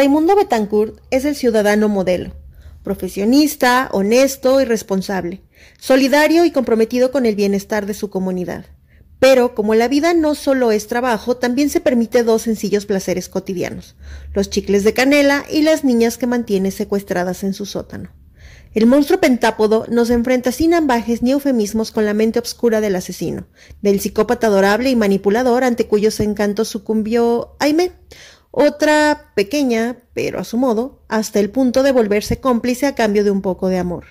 Raimundo Betancourt es el ciudadano modelo, profesionista, honesto y responsable, solidario y comprometido con el bienestar de su comunidad. Pero como la vida no solo es trabajo, también se permite dos sencillos placeres cotidianos, los chicles de canela y las niñas que mantiene secuestradas en su sótano. El monstruo pentápodo nos enfrenta sin ambajes ni eufemismos con la mente obscura del asesino, del psicópata adorable y manipulador ante cuyos encantos sucumbió Aime, otra pequeña, pero a su modo, hasta el punto de volverse cómplice a cambio de un poco de amor.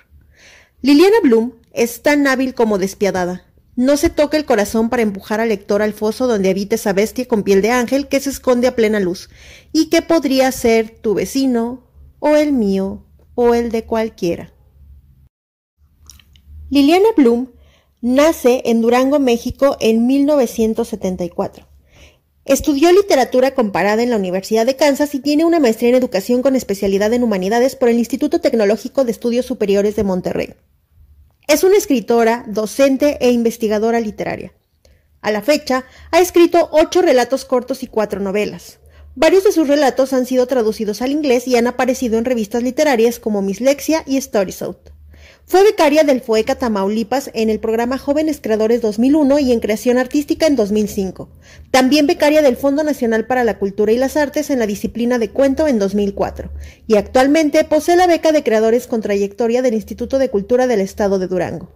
Liliana Bloom es tan hábil como despiadada. No se toca el corazón para empujar al lector al foso donde habita esa bestia con piel de ángel que se esconde a plena luz y que podría ser tu vecino, o el mío, o el de cualquiera. Liliana Bloom nace en Durango, México en 1974. Estudió literatura comparada en la Universidad de Kansas y tiene una maestría en educación con especialidad en humanidades por el Instituto Tecnológico de Estudios Superiores de Monterrey. Es una escritora, docente e investigadora literaria. A la fecha, ha escrito ocho relatos cortos y cuatro novelas. Varios de sus relatos han sido traducidos al inglés y han aparecido en revistas literarias como Mislexia y Stories Out. Fue becaria del FOECA Tamaulipas en el programa Jóvenes Creadores 2001 y en Creación Artística en 2005. También becaria del Fondo Nacional para la Cultura y las Artes en la disciplina de cuento en 2004. Y actualmente posee la beca de Creadores con Trayectoria del Instituto de Cultura del Estado de Durango.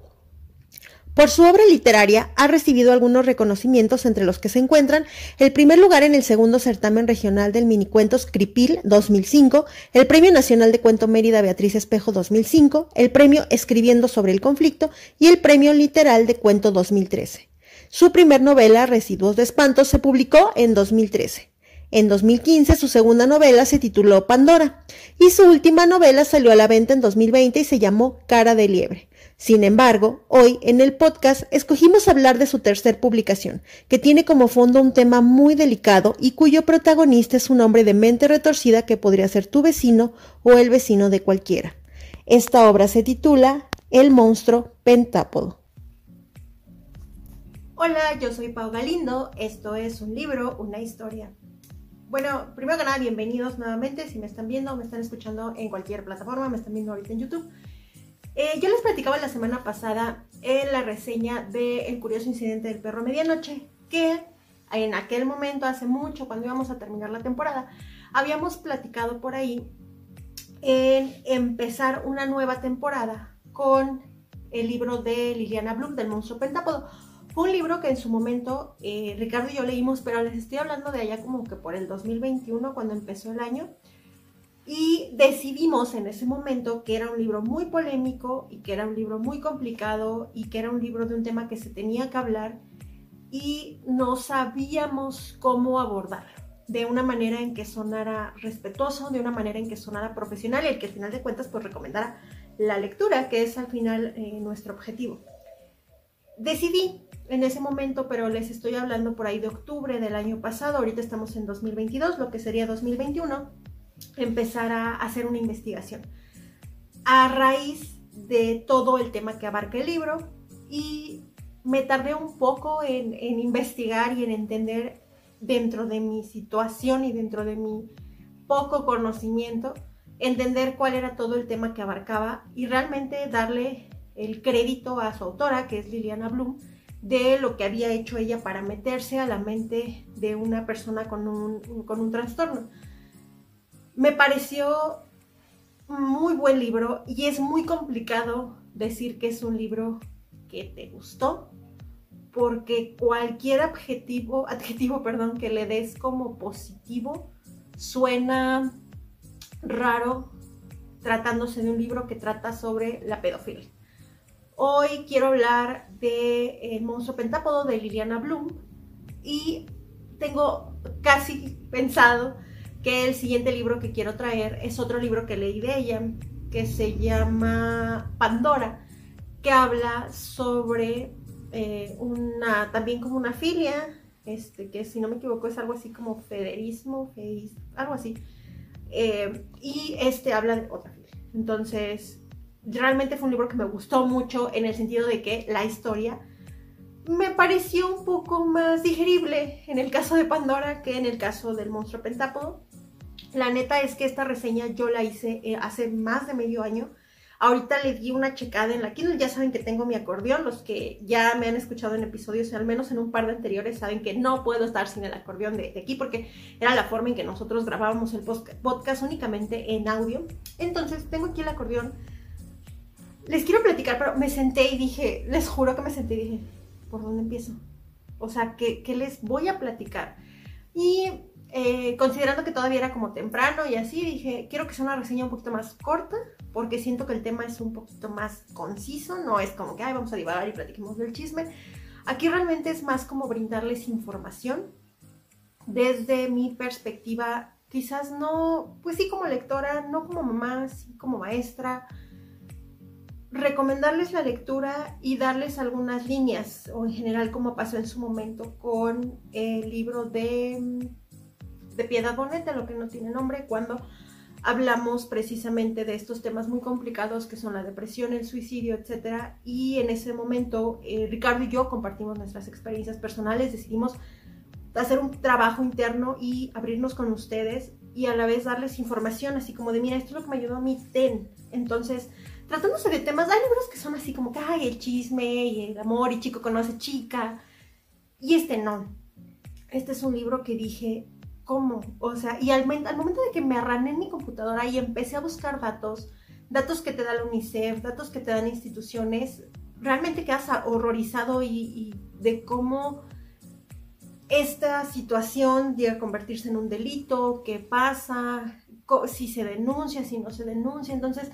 Por su obra literaria ha recibido algunos reconocimientos entre los que se encuentran el primer lugar en el segundo certamen regional del minicuentos Cripil 2005, el Premio Nacional de Cuento Mérida Beatriz Espejo 2005, el Premio Escribiendo sobre el Conflicto y el Premio Literal de Cuento 2013. Su primer novela, Residuos de Espantos, se publicó en 2013. En 2015 su segunda novela se tituló Pandora y su última novela salió a la venta en 2020 y se llamó Cara de Liebre. Sin embargo, hoy en el podcast escogimos hablar de su tercer publicación, que tiene como fondo un tema muy delicado y cuyo protagonista es un hombre de mente retorcida que podría ser tu vecino o el vecino de cualquiera. Esta obra se titula El monstruo pentápodo. Hola, yo soy Pau Galindo, esto es un libro, una historia. Bueno, primero que nada, bienvenidos nuevamente, si me están viendo me están escuchando en cualquier plataforma, me están viendo ahorita en YouTube. Eh, yo les platicaba la semana pasada en la reseña de El curioso incidente del perro medianoche, que en aquel momento, hace mucho, cuando íbamos a terminar la temporada, habíamos platicado por ahí en empezar una nueva temporada con el libro de Liliana Bloom, del monstruo pentápodo. Fue un libro que en su momento eh, Ricardo y yo leímos, pero les estoy hablando de allá como que por el 2021, cuando empezó el año. Y decidimos en ese momento que era un libro muy polémico y que era un libro muy complicado y que era un libro de un tema que se tenía que hablar y no sabíamos cómo abordarlo de una manera en que sonara respetuoso, de una manera en que sonara profesional y el que al final de cuentas pues recomendara la lectura, que es al final eh, nuestro objetivo. Decidí en ese momento, pero les estoy hablando por ahí de octubre del año pasado, ahorita estamos en 2022, lo que sería 2021 empezar a hacer una investigación a raíz de todo el tema que abarca el libro y me tardé un poco en, investigar y en entender dentro de mi situación y dentro de mi poco conocimiento, entender cuál era todo el tema que abarcaba y realmente darle el crédito a su autora, que es Liliana Bloom, de lo que había hecho ella para meterse a la mente de una persona con un, con un trastorno. Me pareció muy buen libro y es muy complicado decir que es un libro que te gustó porque cualquier adjetivo, adjetivo perdón, que le des como positivo suena raro tratándose de un libro que trata sobre la pedofilia. Hoy quiero hablar de El monstruo pentápodo de Liliana Bloom y tengo casi pensado que el siguiente libro que quiero traer es otro libro que leí de ella, que se llama Pandora, que habla sobre eh, una, también como una filia, este, que si no me equivoco es algo así como federismo, algo así. Eh, y este habla de otra filia. Entonces, realmente fue un libro que me gustó mucho en el sentido de que la historia me pareció un poco más digerible en el caso de Pandora que en el caso del monstruo pentápodo. La neta es que esta reseña yo la hice eh, hace más de medio año. Ahorita le di una checada en la Kindle. Ya saben que tengo mi acordeón. Los que ya me han escuchado en episodios, al menos en un par de anteriores, saben que no puedo estar sin el acordeón de, aquí porque era la forma en que nosotros grabábamos el podcast únicamente en audio. Entonces tengo aquí el acordeón. Les quiero platicar, pero me senté y dije, les juro que me senté y dije, ¿por dónde empiezo? O sea, ¿qué, qué les voy a platicar? Y eh, considerando que todavía era como temprano y así, dije, quiero que sea una reseña un poquito más corta, porque siento que el tema es un poquito más conciso, no es como que, ay, vamos a divagar y platiquemos del chisme. Aquí realmente es más como brindarles información desde mi perspectiva, quizás no, pues sí como lectora, no como mamá, sí como maestra, recomendarles la lectura y darles algunas líneas, o en general como pasó en su momento con el libro de de Piedad Bonet, de lo que no tiene nombre, cuando hablamos precisamente de estos temas muy complicados que son la depresión, el suicidio, etc. Y en ese momento eh, Ricardo y yo compartimos nuestras experiencias personales, decidimos hacer un trabajo interno y abrirnos con ustedes y a la vez darles información así como de, mira, esto es lo que me ayudó a mí, ten. Entonces, tratándose de temas, hay libros que son así como que, ay, el chisme y el amor y chico conoce chica. Y este no. Este es un libro que dije, ¿cómo? O sea, y al, momento de que me arrané en mi computadora y empecé a buscar datos, datos que te da la UNICEF, datos que te dan instituciones, realmente quedas horrorizado y, de cómo esta situación llega a convertirse en un delito, qué pasa, si se denuncia, si no se denuncia. Entonces,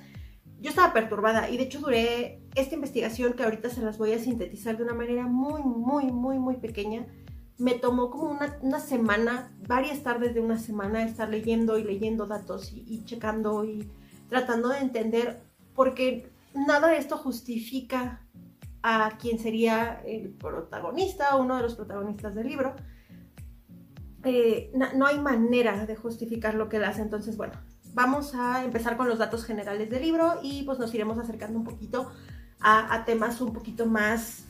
yo estaba perturbada y de hecho duré esta investigación que ahorita se las voy a sintetizar de una manera muy, muy, muy, muy pequeña me tomó como una, semana, varias tardes de una semana, estar leyendo y leyendo datos y, checando y tratando de entender, porque nada de esto justifica a quien sería el protagonista, uno de los protagonistas del libro. Eh, no, hay manera de justificar lo que él hace, entonces bueno, vamos a empezar con los datos generales del libro y pues nos iremos acercando un poquito a temas un poquito más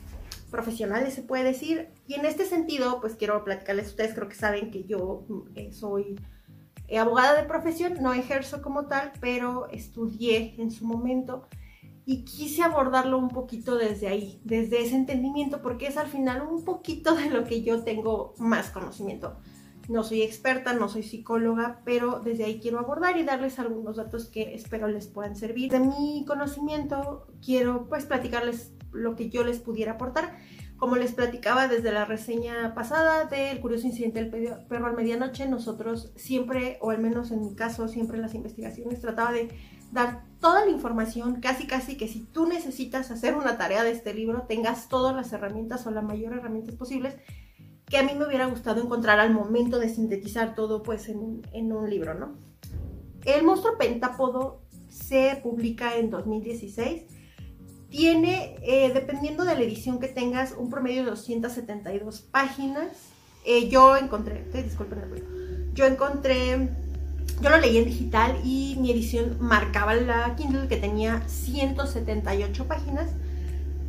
profesionales, se puede decir. Y en este sentido, pues quiero platicarles, ustedes creo que saben que yo eh, soy eh, abogada de profesión, no ejerzo como tal, pero estudié en su momento y quise abordarlo un poquito desde ahí, desde ese entendimiento, porque es al final un poquito de lo que yo tengo más conocimiento. No soy experta, no soy psicóloga, pero desde ahí quiero abordar y darles algunos datos que espero les puedan servir. De mi conocimiento quiero pues platicarles lo que yo les pudiera aportar. Como les platicaba desde la reseña pasada del curioso incidente del perro al medianoche, nosotros siempre, o al menos en mi caso, siempre en las investigaciones trataba de dar toda la información, casi casi que si tú necesitas hacer una tarea de este libro, tengas todas las herramientas o la mayor herramientas posibles que a mí me hubiera gustado encontrar al momento de sintetizar todo pues en, en un libro, ¿no? El monstruo pentápodo se publica en 2016 tiene, eh, dependiendo de la edición que tengas, un promedio de 272 páginas. Eh, yo encontré, disculpen el yo encontré, yo lo leí en digital y mi edición marcaba la Kindle que tenía 178 páginas.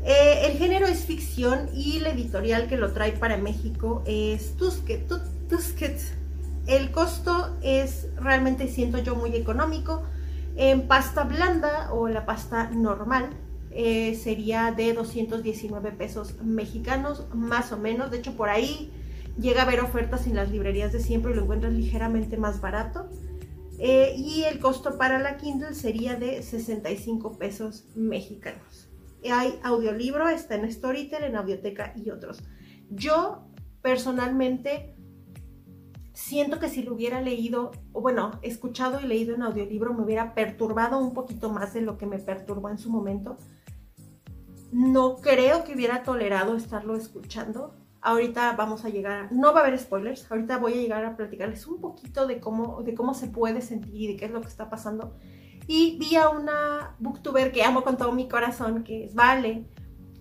Eh, el género es ficción y la editorial que lo trae para México es Tusquets. El costo es realmente, siento yo, muy económico. En pasta blanda o la pasta normal eh, sería de 219 pesos mexicanos, más o menos. De hecho, por ahí llega a haber ofertas en las librerías de siempre y lo encuentras ligeramente más barato. Eh, y el costo para la Kindle sería de 65 pesos mexicanos. Hay audiolibro, está en Storytel, en Audioteca y otros. Yo personalmente siento que si lo hubiera leído, o bueno, escuchado y leído en audiolibro, me hubiera perturbado un poquito más de lo que me perturbó en su momento no creo que hubiera tolerado estarlo escuchando. Ahorita vamos a llegar, no va a haber spoilers, ahorita voy a llegar a platicarles un poquito de cómo, de cómo se puede sentir y de qué es lo que está pasando. Y vi a una booktuber que amo con todo mi corazón, que es Vale,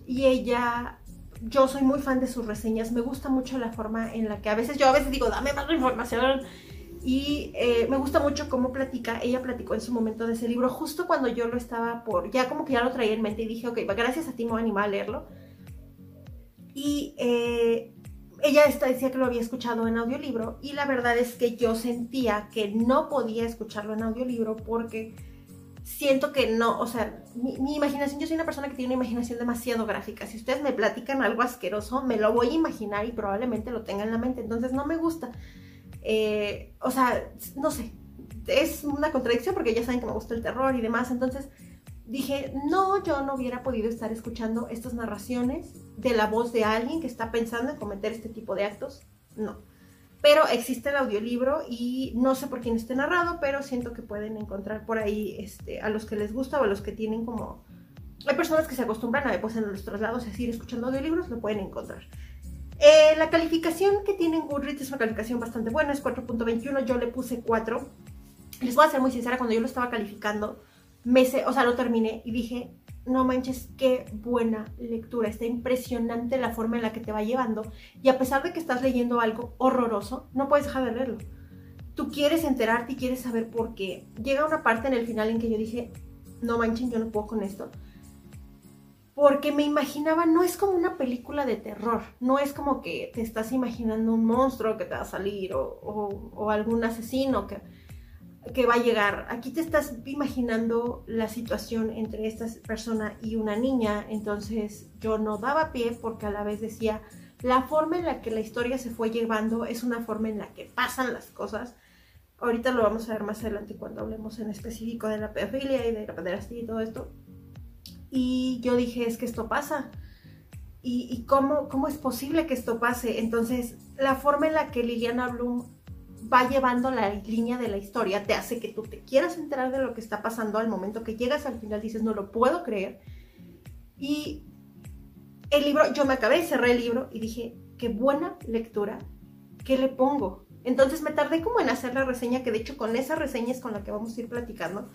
y ella, yo soy muy fan de sus reseñas, me gusta mucho la forma en la que a veces yo a veces digo, dame más información, y eh, me gusta mucho cómo platica, ella platicó en su momento de ese libro, justo cuando yo lo estaba por, ya como que ya lo traía en mente y dije, ok, gracias a ti me voy a animar a leerlo. Y eh, ella está, decía que lo había escuchado en audiolibro y la verdad es que yo sentía que no podía escucharlo en audiolibro porque siento que no, o sea, mi, imaginación, yo soy una persona que tiene una imaginación demasiado gráfica. Si ustedes me platican algo asqueroso, me lo voy a imaginar y probablemente lo tenga en la mente. Entonces no me gusta. Eh, o sea, no sé, es una contradicción porque ya saben que me gusta el terror y demás. Entonces dije, no, yo no hubiera podido estar escuchando estas narraciones de la voz de alguien que está pensando en cometer este tipo de actos. No pero existe el audiolibro y no sé por quién esté narrado, pero siento que pueden encontrar por ahí este, a los que les gusta o a los que tienen como... Hay personas que se acostumbran a pues, en los traslados a ir escuchando audiolibros, lo pueden encontrar. Eh, la calificación que tiene en Goodreads es una calificación bastante buena, es 4.21, yo le puse 4. Les voy a ser muy sincera, cuando yo lo estaba calificando, me o sea, lo terminé y dije, no manches, qué buena lectura. Está impresionante la forma en la que te va llevando. Y a pesar de que estás leyendo algo horroroso, no puedes dejar de leerlo. Tú quieres enterarte y quieres saber por qué. Llega una parte en el final en que yo dije, no manchen, yo no puedo con esto. Porque me imaginaba, no es como una película de terror, no es como que te estás imaginando un monstruo que te va a salir o, algún asesino que que va a llegar. Aquí te estás imaginando la situación entre esta persona y una niña, entonces yo no daba pie porque a la vez decía, la forma en la que la historia se fue llevando es una forma en la que pasan las cosas. Ahorita lo vamos a ver más adelante cuando hablemos en específico de la pedofilia y de la pederastía y todo esto. Y yo dije, es que esto pasa. ¿Y, cómo, cómo es posible que esto pase? Entonces, la forma en la que Liliana Bloom va llevando la línea de la historia, te hace que tú te quieras enterar de lo que está pasando al momento que llegas al final, dices, no lo puedo creer. Y el libro, yo me acabé, cerré el libro y dije, qué buena lectura, ¿qué le pongo? Entonces me tardé como en hacer la reseña, que de hecho con esa reseña es con la que vamos a ir platicando.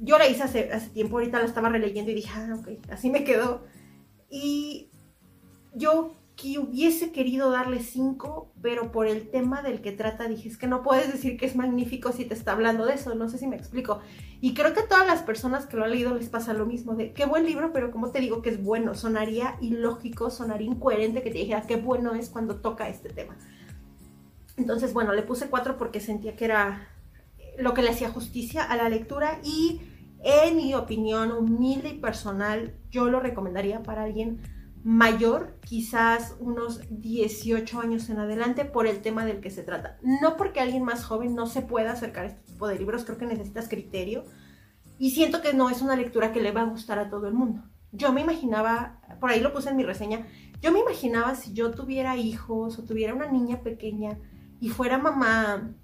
Yo la hice hace, tiempo, ahorita la estaba releyendo y dije, ah, ok, así me quedó. Y yo que hubiese querido darle 5, pero por el tema del que trata dije, es que no puedes decir que es magnífico si te está hablando de eso, no sé si me explico. Y creo que a todas las personas que lo han leído les pasa lo mismo, de qué buen libro, pero como te digo que es bueno, sonaría ilógico, sonaría incoherente que te dijera qué bueno es cuando toca este tema. Entonces, bueno, le puse 4 porque sentía que era lo que le hacía justicia a la lectura y en mi opinión humilde y personal, yo lo recomendaría para alguien mayor, quizás unos 18 años en adelante, por el tema del que se trata. No porque alguien más joven no se pueda acercar a este tipo de libros, creo que necesitas criterio y siento que no es una lectura que le va a gustar a todo el mundo. Yo me imaginaba, por ahí lo puse en mi reseña, yo me imaginaba si yo tuviera hijos o tuviera una niña pequeña y fuera mamá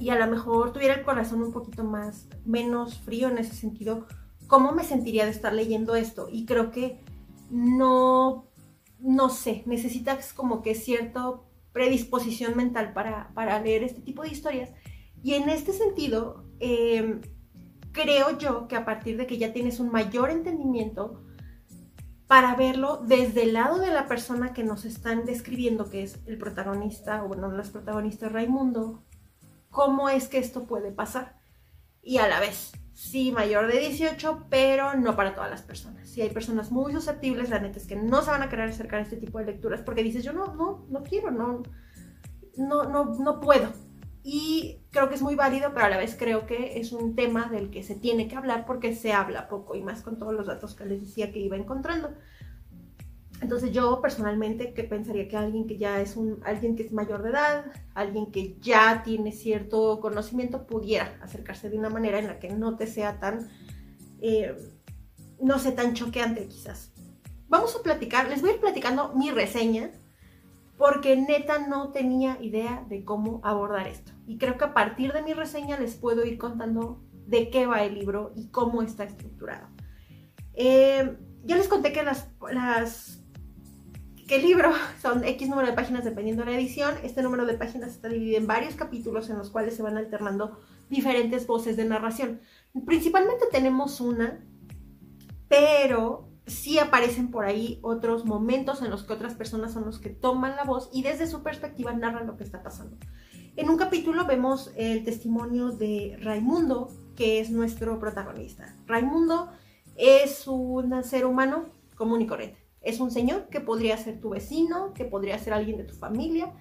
y a lo mejor tuviera el corazón un poquito más, menos frío en ese sentido, ¿cómo me sentiría de estar leyendo esto? Y creo que no, no sé, necesitas como que cierta predisposición mental para, leer este tipo de historias. Y en este sentido, em, creo yo que a partir de que ya tienes un mayor entendimiento, para verlo desde el lado de la persona que nos están describiendo, que es el protagonista, o bueno, las protagonistas Raimundo, cómo es que esto puede pasar. Y a la vez, sí, mayor de 18, pero no para todas las personas. Si hay personas muy susceptibles, la neta es que no se van a querer acercar a este tipo de lecturas porque dices, yo no, no, no quiero, no, no, no, no puedo. Y creo que es muy válido, pero a la vez creo que es un tema del que se tiene que hablar porque se habla poco y más con todos los datos que les decía que iba encontrando. Entonces yo personalmente que pensaría que alguien que ya es un alguien que es mayor de edad, alguien que ya tiene cierto conocimiento pudiera acercarse de una manera en la que no te sea tan eh, no sé tan choqueante quizás. Vamos a platicar, les voy a ir platicando mi reseña porque neta no tenía idea de cómo abordar esto. Y creo que a partir de mi reseña les puedo ir contando de qué va el libro y cómo está estructurado. Eh, ya les conté que las, las el libro son X número de páginas dependiendo de la edición. Este número de páginas está dividido en varios capítulos en los cuales se van alternando diferentes voces de narración. Principalmente tenemos una, pero sí aparecen por ahí otros momentos en los que otras personas son los que toman la voz y desde su perspectiva narran lo que está pasando. En un capítulo vemos el testimonio de Raimundo, que es nuestro protagonista. Raimundo es un ser humano común y corriente Es un señor que podría ser tu vecino, que podría ser alguien de tu familia.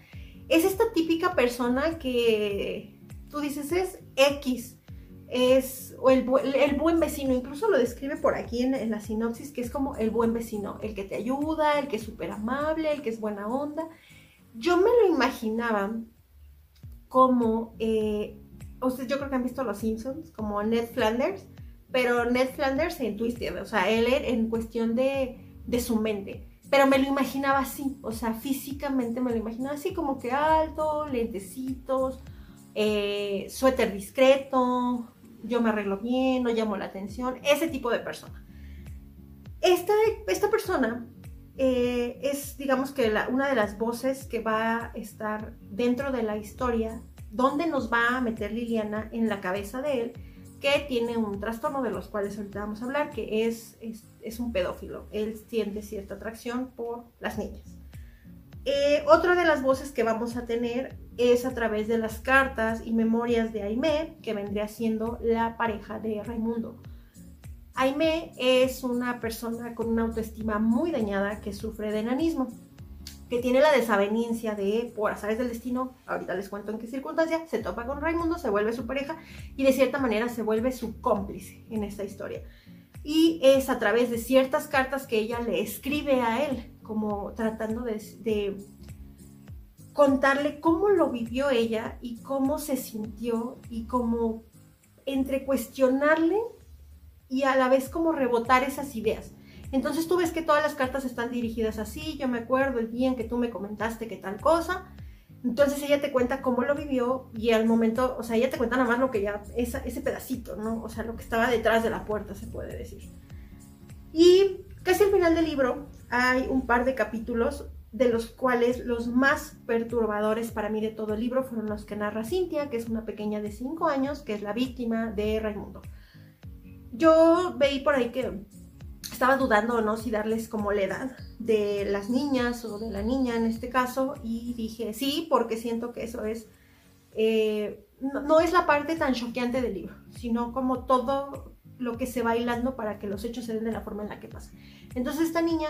Es esta típica persona que tú dices es X, es el, el, buen vecino, incluso lo describe por aquí en, la sinopsis, que es como el buen vecino, el que te ayuda, el que es súper amable, el que es buena onda. Yo me lo imaginaba como, eh, ustedes yo creo que han visto Los Simpsons, como Ned Flanders, pero Ned Flanders en Twisted, o sea, él en cuestión de, de su mente. Pero me lo imaginaba así, o sea, físicamente me lo imaginaba así, como que alto, lentecitos, eh, suéter discreto, yo me arreglo bien, no llamo la atención, ese tipo de persona. Esta, esta persona eh, es, digamos que una de las voces que va a estar dentro de la historia, donde nos va a meter Liliana en la cabeza de él, que tiene un trastorno de los cuales ahorita vamos a hablar, que es, es, un pedófilo. Él siente cierta atracción por las niñas. Eh, otra de las voces que vamos a tener es a través de las cartas y memorias de Aimé, que vendría siendo la pareja de Raimundo. Aimé es una persona con una autoestima muy dañada que sufre de enanismo, que tiene la desaveniencia de, por azares del destino, ahorita les cuento en qué circunstancia, se topa con Raimundo, se vuelve su pareja y de cierta manera se vuelve su cómplice en esta historia. Y es a través de ciertas cartas que ella le escribe a él, como tratando de, contarle cómo lo vivió ella y cómo se sintió y cómo entre cuestionarle y a la vez como rebotar esas ideas. Entonces tú ves que todas las cartas están dirigidas así, yo me acuerdo el día en que tú me comentaste que tal cosa, entonces ella te cuenta cómo lo vivió y al momento, o sea, ella te cuenta nada más lo que ya, ese pedacito, ¿no? O sea, lo que estaba detrás de la puerta, se puede decir. Y casi al final del libro hay un par de capítulos de los cuales los más perturbadores para mí de todo el libro fueron los que narra Cintia, que es una pequeña de 5 años, que es la víctima de Raimundo. Yo veí por ahí que estaba dudando no si darles como la edad de las niñas o de la niña en este caso y dije sí porque siento que eso es eh, no, no, es la parte tan choqueante del libro sino como todo lo que se va hilando para que los hechos se den de la forma en la que pasan entonces esta niña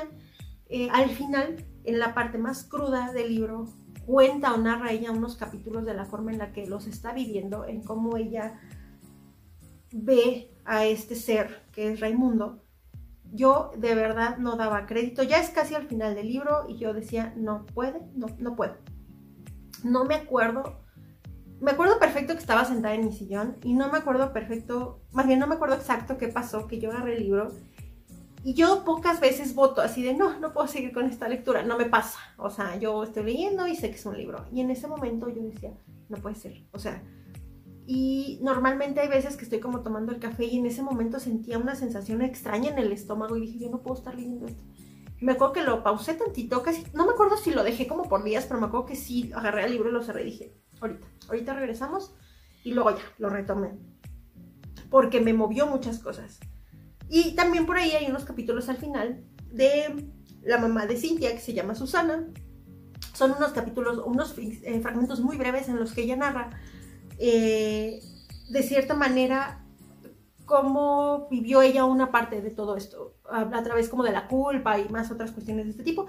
eh, al final, en la parte más cruda del libro, cuenta o narra ella unos capítulos de la forma en la que los está viviendo, en cómo ella ve a este ser que es Raimundo. Yo de verdad no daba crédito, ya es casi al final del libro y yo decía, no puede, no, no puedo. No me acuerdo, me acuerdo perfecto que estaba sentada en mi sillón y no me acuerdo perfecto, más bien no me acuerdo exacto qué pasó, que yo agarré el libro y yo pocas veces voto así de, no, no puedo seguir con esta lectura, no me pasa. O sea, yo estoy leyendo y sé que es un libro. Y en ese momento yo decía, no puede ser. O sea, y normalmente hay veces que estoy como tomando el café y en ese momento sentía una sensación extraña en el estómago y dije, yo no puedo estar leyendo esto. Me acuerdo que lo pausé tantito, casi, no me acuerdo si lo dejé como por días, pero me acuerdo que sí, agarré el libro y lo cerré y dije, ahorita, ahorita regresamos y luego ya, lo retomé. Porque me movió muchas cosas. Y también por ahí hay unos capítulos al final de la mamá de Cintia, que se llama Susana. Son unos capítulos, unos eh, fragmentos muy breves en los que ella narra, eh, de cierta manera, cómo vivió ella una parte de todo esto, a, través como de la culpa y más otras cuestiones de este tipo.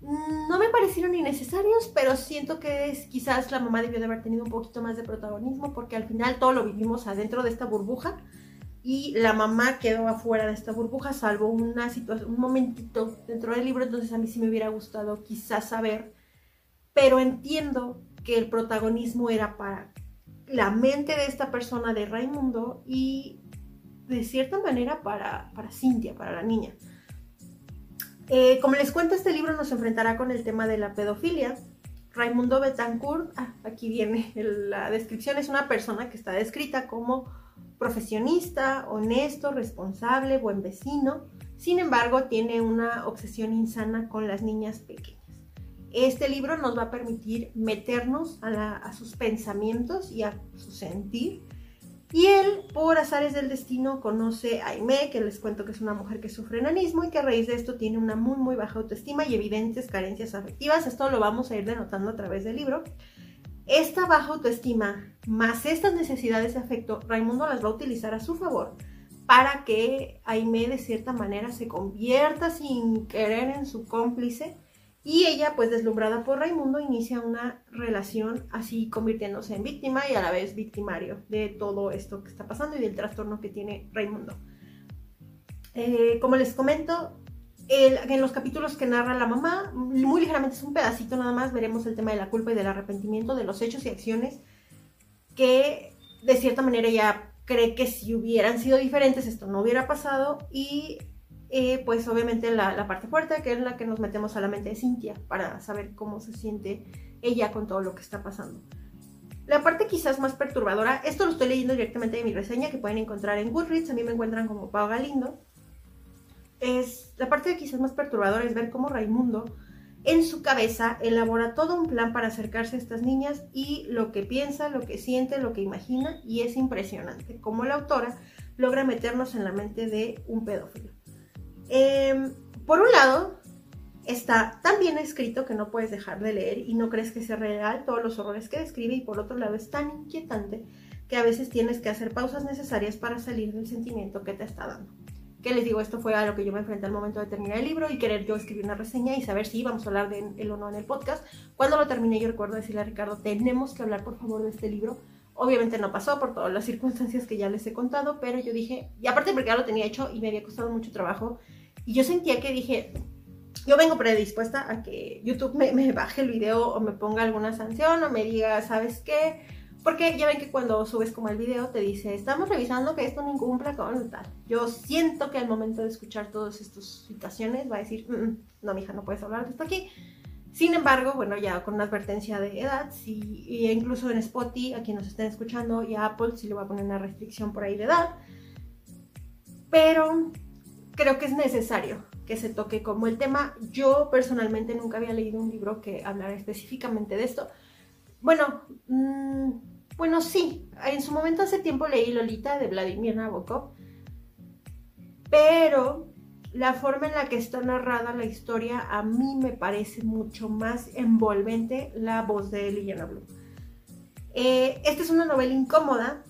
No me parecieron innecesarios, pero siento que quizás la mamá debió de haber tenido un poquito más de protagonismo, porque al final todo lo vivimos adentro de esta burbuja y la mamá quedó afuera de esta burbuja, salvo una situación, un momentito dentro del libro, entonces a mí sí me hubiera gustado quizás saber, pero entiendo que el protagonismo era para la mente de esta persona, de Raimundo, y de cierta manera para, para Cintia, para la niña. Eh, como les cuento, este libro nos enfrentará con el tema de la pedofilia. Raimundo Betancourt, ah, aquí viene la descripción, es una persona que está descrita como profesionista, honesto, responsable, buen vecino. Sin embargo, tiene una obsesión insana con las niñas pequeñas. Este libro nos va a permitir meternos a, sus pensamientos y a su sentir. Y él, por azares del destino, conoce a Aimee, que les cuento que es una mujer que sufre enanismo y que a raíz de esto tiene una muy, muy baja autoestima y evidentes carencias afectivas. Esto lo vamos a ir denotando a través del libro. Esta baja autoestima más estas necesidades de afecto, Raimundo las va a utilizar a su favor para que Aime de cierta manera se convierta sin querer en su cómplice y ella pues deslumbrada por Raimundo inicia una relación así convirtiéndose en víctima y a la vez victimario de todo esto que está pasando y del trastorno que tiene Raimundo. Eh, como les comento, en los capítulos que narra la mamá, muy ligeramente es un pedacito nada más, veremos el tema de la culpa y del arrepentimiento, de los hechos y acciones que de cierta manera ella cree que si hubieran sido diferentes esto no hubiera pasado y eh, pues obviamente la, parte fuerte que es la que nos metemos a la mente de Cintia para saber cómo se siente ella con todo lo que está pasando. La parte quizás más perturbadora, esto lo estoy leyendo directamente de mi reseña que pueden encontrar en Goodreads, a mí me encuentran como Pau Galindo es la parte quizás más perturbadora es ver cómo Raimundo en su cabeza elabora todo un plan para acercarse a estas niñas y lo que piensa, lo que siente, lo que imagina y es impresionante cómo la autora logra meternos en la mente de un pedófilo. Em, por un lado, está tan bien escrito que no puedes dejar de leer y no crees que sea real todos los horrores que describe y por otro lado es tan inquietante que a veces tienes que hacer pausas necesarias para salir del sentimiento que te está dando que les digo, esto fue a lo que yo me enfrenté al momento de terminar el libro y querer yo escribir una reseña y saber si íbamos a hablar de él o no en el podcast. Cuando lo terminé yo recuerdo decirle a Ricardo, tenemos que hablar por favor de este libro. Obviamente no pasó por todas las circunstancias que ya les he contado, pero yo dije, y aparte porque ya lo tenía hecho y me había costado mucho trabajo, y yo sentía que dije, yo vengo predispuesta a que YouTube me, baje el video o me ponga alguna sanción o me diga, ¿sabes qué? Porque ya ven que cuando subes como el video te dice, estamos revisando que esto no incumpla con tal. Yo siento que al momento de escuchar todas estas situaciones va a decir, mm, mm, no, mija, no puedes hablar de esto aquí. Sin embargo, bueno, ya con una advertencia de edad, si, incluso en Spotify, a quien nos estén escuchando, y a Apple sí le va a poner una restricción por ahí de edad. Pero creo que es necesario que se toque como el tema. Yo personalmente nunca había leído un libro que hablara específicamente de esto. Bueno, mmm, bueno, sí, en su momento hace tiempo leí Lolita de Vladimir Nabokov, pero la forma en la que está narrada la historia a mí me parece mucho más envolvente la voz de Liliana Blue. Eh, esta es una novela incómoda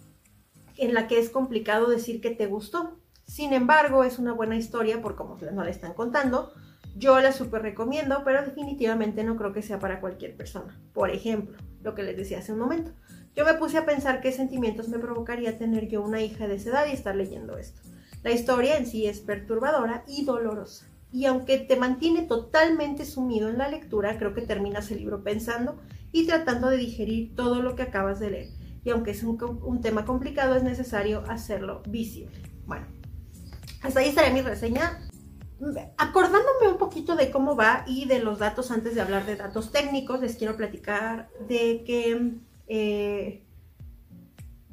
en la que es complicado decir que te gustó. Sin embargo, es una buena historia por cómo no la están contando. Yo la súper recomiendo, pero definitivamente no creo que sea para cualquier persona. Por ejemplo, lo que les decía hace un momento. Yo me puse a pensar qué sentimientos me provocaría tener yo una hija de esa edad y estar leyendo esto. La historia en sí es perturbadora y dolorosa. Y aunque te mantiene totalmente sumido en la lectura, creo que terminas el libro pensando y tratando de digerir todo lo que acabas de leer. Y aunque es un, tema complicado, es necesario hacerlo visible. Bueno, hasta ahí estaría mi reseña. Acordándome un poquito de cómo va y de los datos antes de hablar de datos técnicos, les quiero platicar de que eh,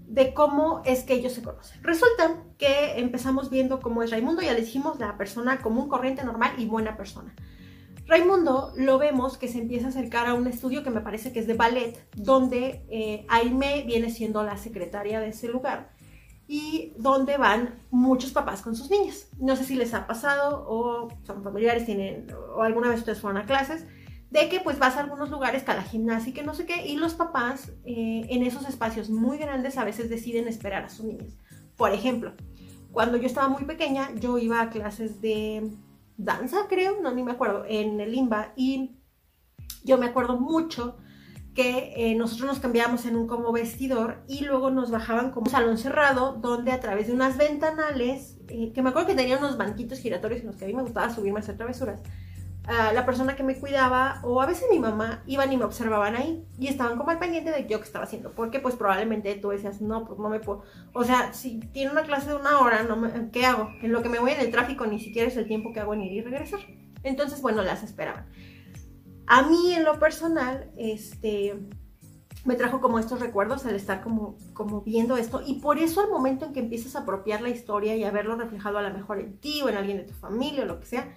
de cómo es que ellos se conocen. Resulta que empezamos viendo cómo es Raimundo, ya le dijimos, la persona común, corriente, normal y buena persona. Raimundo lo vemos que se empieza a acercar a un estudio que me parece que es de ballet, donde eh, Aime viene siendo la secretaria de ese lugar y donde van muchos papás con sus niñas. No sé si les ha pasado o son familiares, tienen, o alguna vez ustedes fueron a clases de que pues vas a algunos lugares, cada gimnasia y que no sé qué, y los papás eh, en esos espacios muy grandes a veces deciden esperar a sus niños. Por ejemplo, cuando yo estaba muy pequeña, yo iba a clases de danza, creo, no, ni me acuerdo, en el Limba, y yo me acuerdo mucho que eh, nosotros nos cambiábamos en un como vestidor y luego nos bajaban como un salón cerrado donde a través de unas ventanales, eh, que me acuerdo que tenían unos banquitos giratorios en los que a mí me gustaba subirme a hacer travesuras, la persona que me cuidaba o a veces mi mamá iban y me observaban ahí y estaban como al pendiente de yo que estaba haciendo, porque pues probablemente tú decías, no, pues no me puedo, o sea, si tiene una clase de una hora, no ¿qué hago? En lo que me voy en el tráfico ni siquiera es el tiempo que hago en ir y regresar. Entonces, bueno, las esperaban. A mí en lo personal, este, me trajo como estos recuerdos al estar como, como viendo esto y por eso al momento en que empiezas a apropiar la historia y a verlo reflejado a lo mejor en ti o en alguien de tu familia o lo que sea,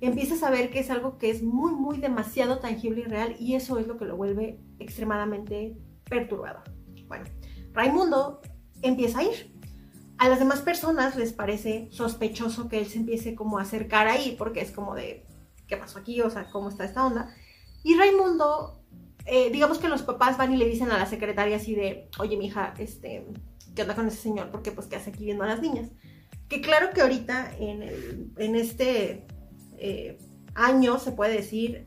empiezas a ver que es algo que es muy, muy demasiado tangible y real y eso es lo que lo vuelve extremadamente perturbador. Bueno, Raimundo empieza a ir. A las demás personas les parece sospechoso que él se empiece como a acercar ahí porque es como de, ¿qué pasó aquí? O sea, ¿cómo está esta onda? Y Raimundo, eh, digamos que los papás van y le dicen a la secretaria así de, oye, mija, este, ¿qué onda con ese señor? Porque pues, ¿qué hace aquí viendo a las niñas? que claro que ahorita en, este eh, año se puede decir,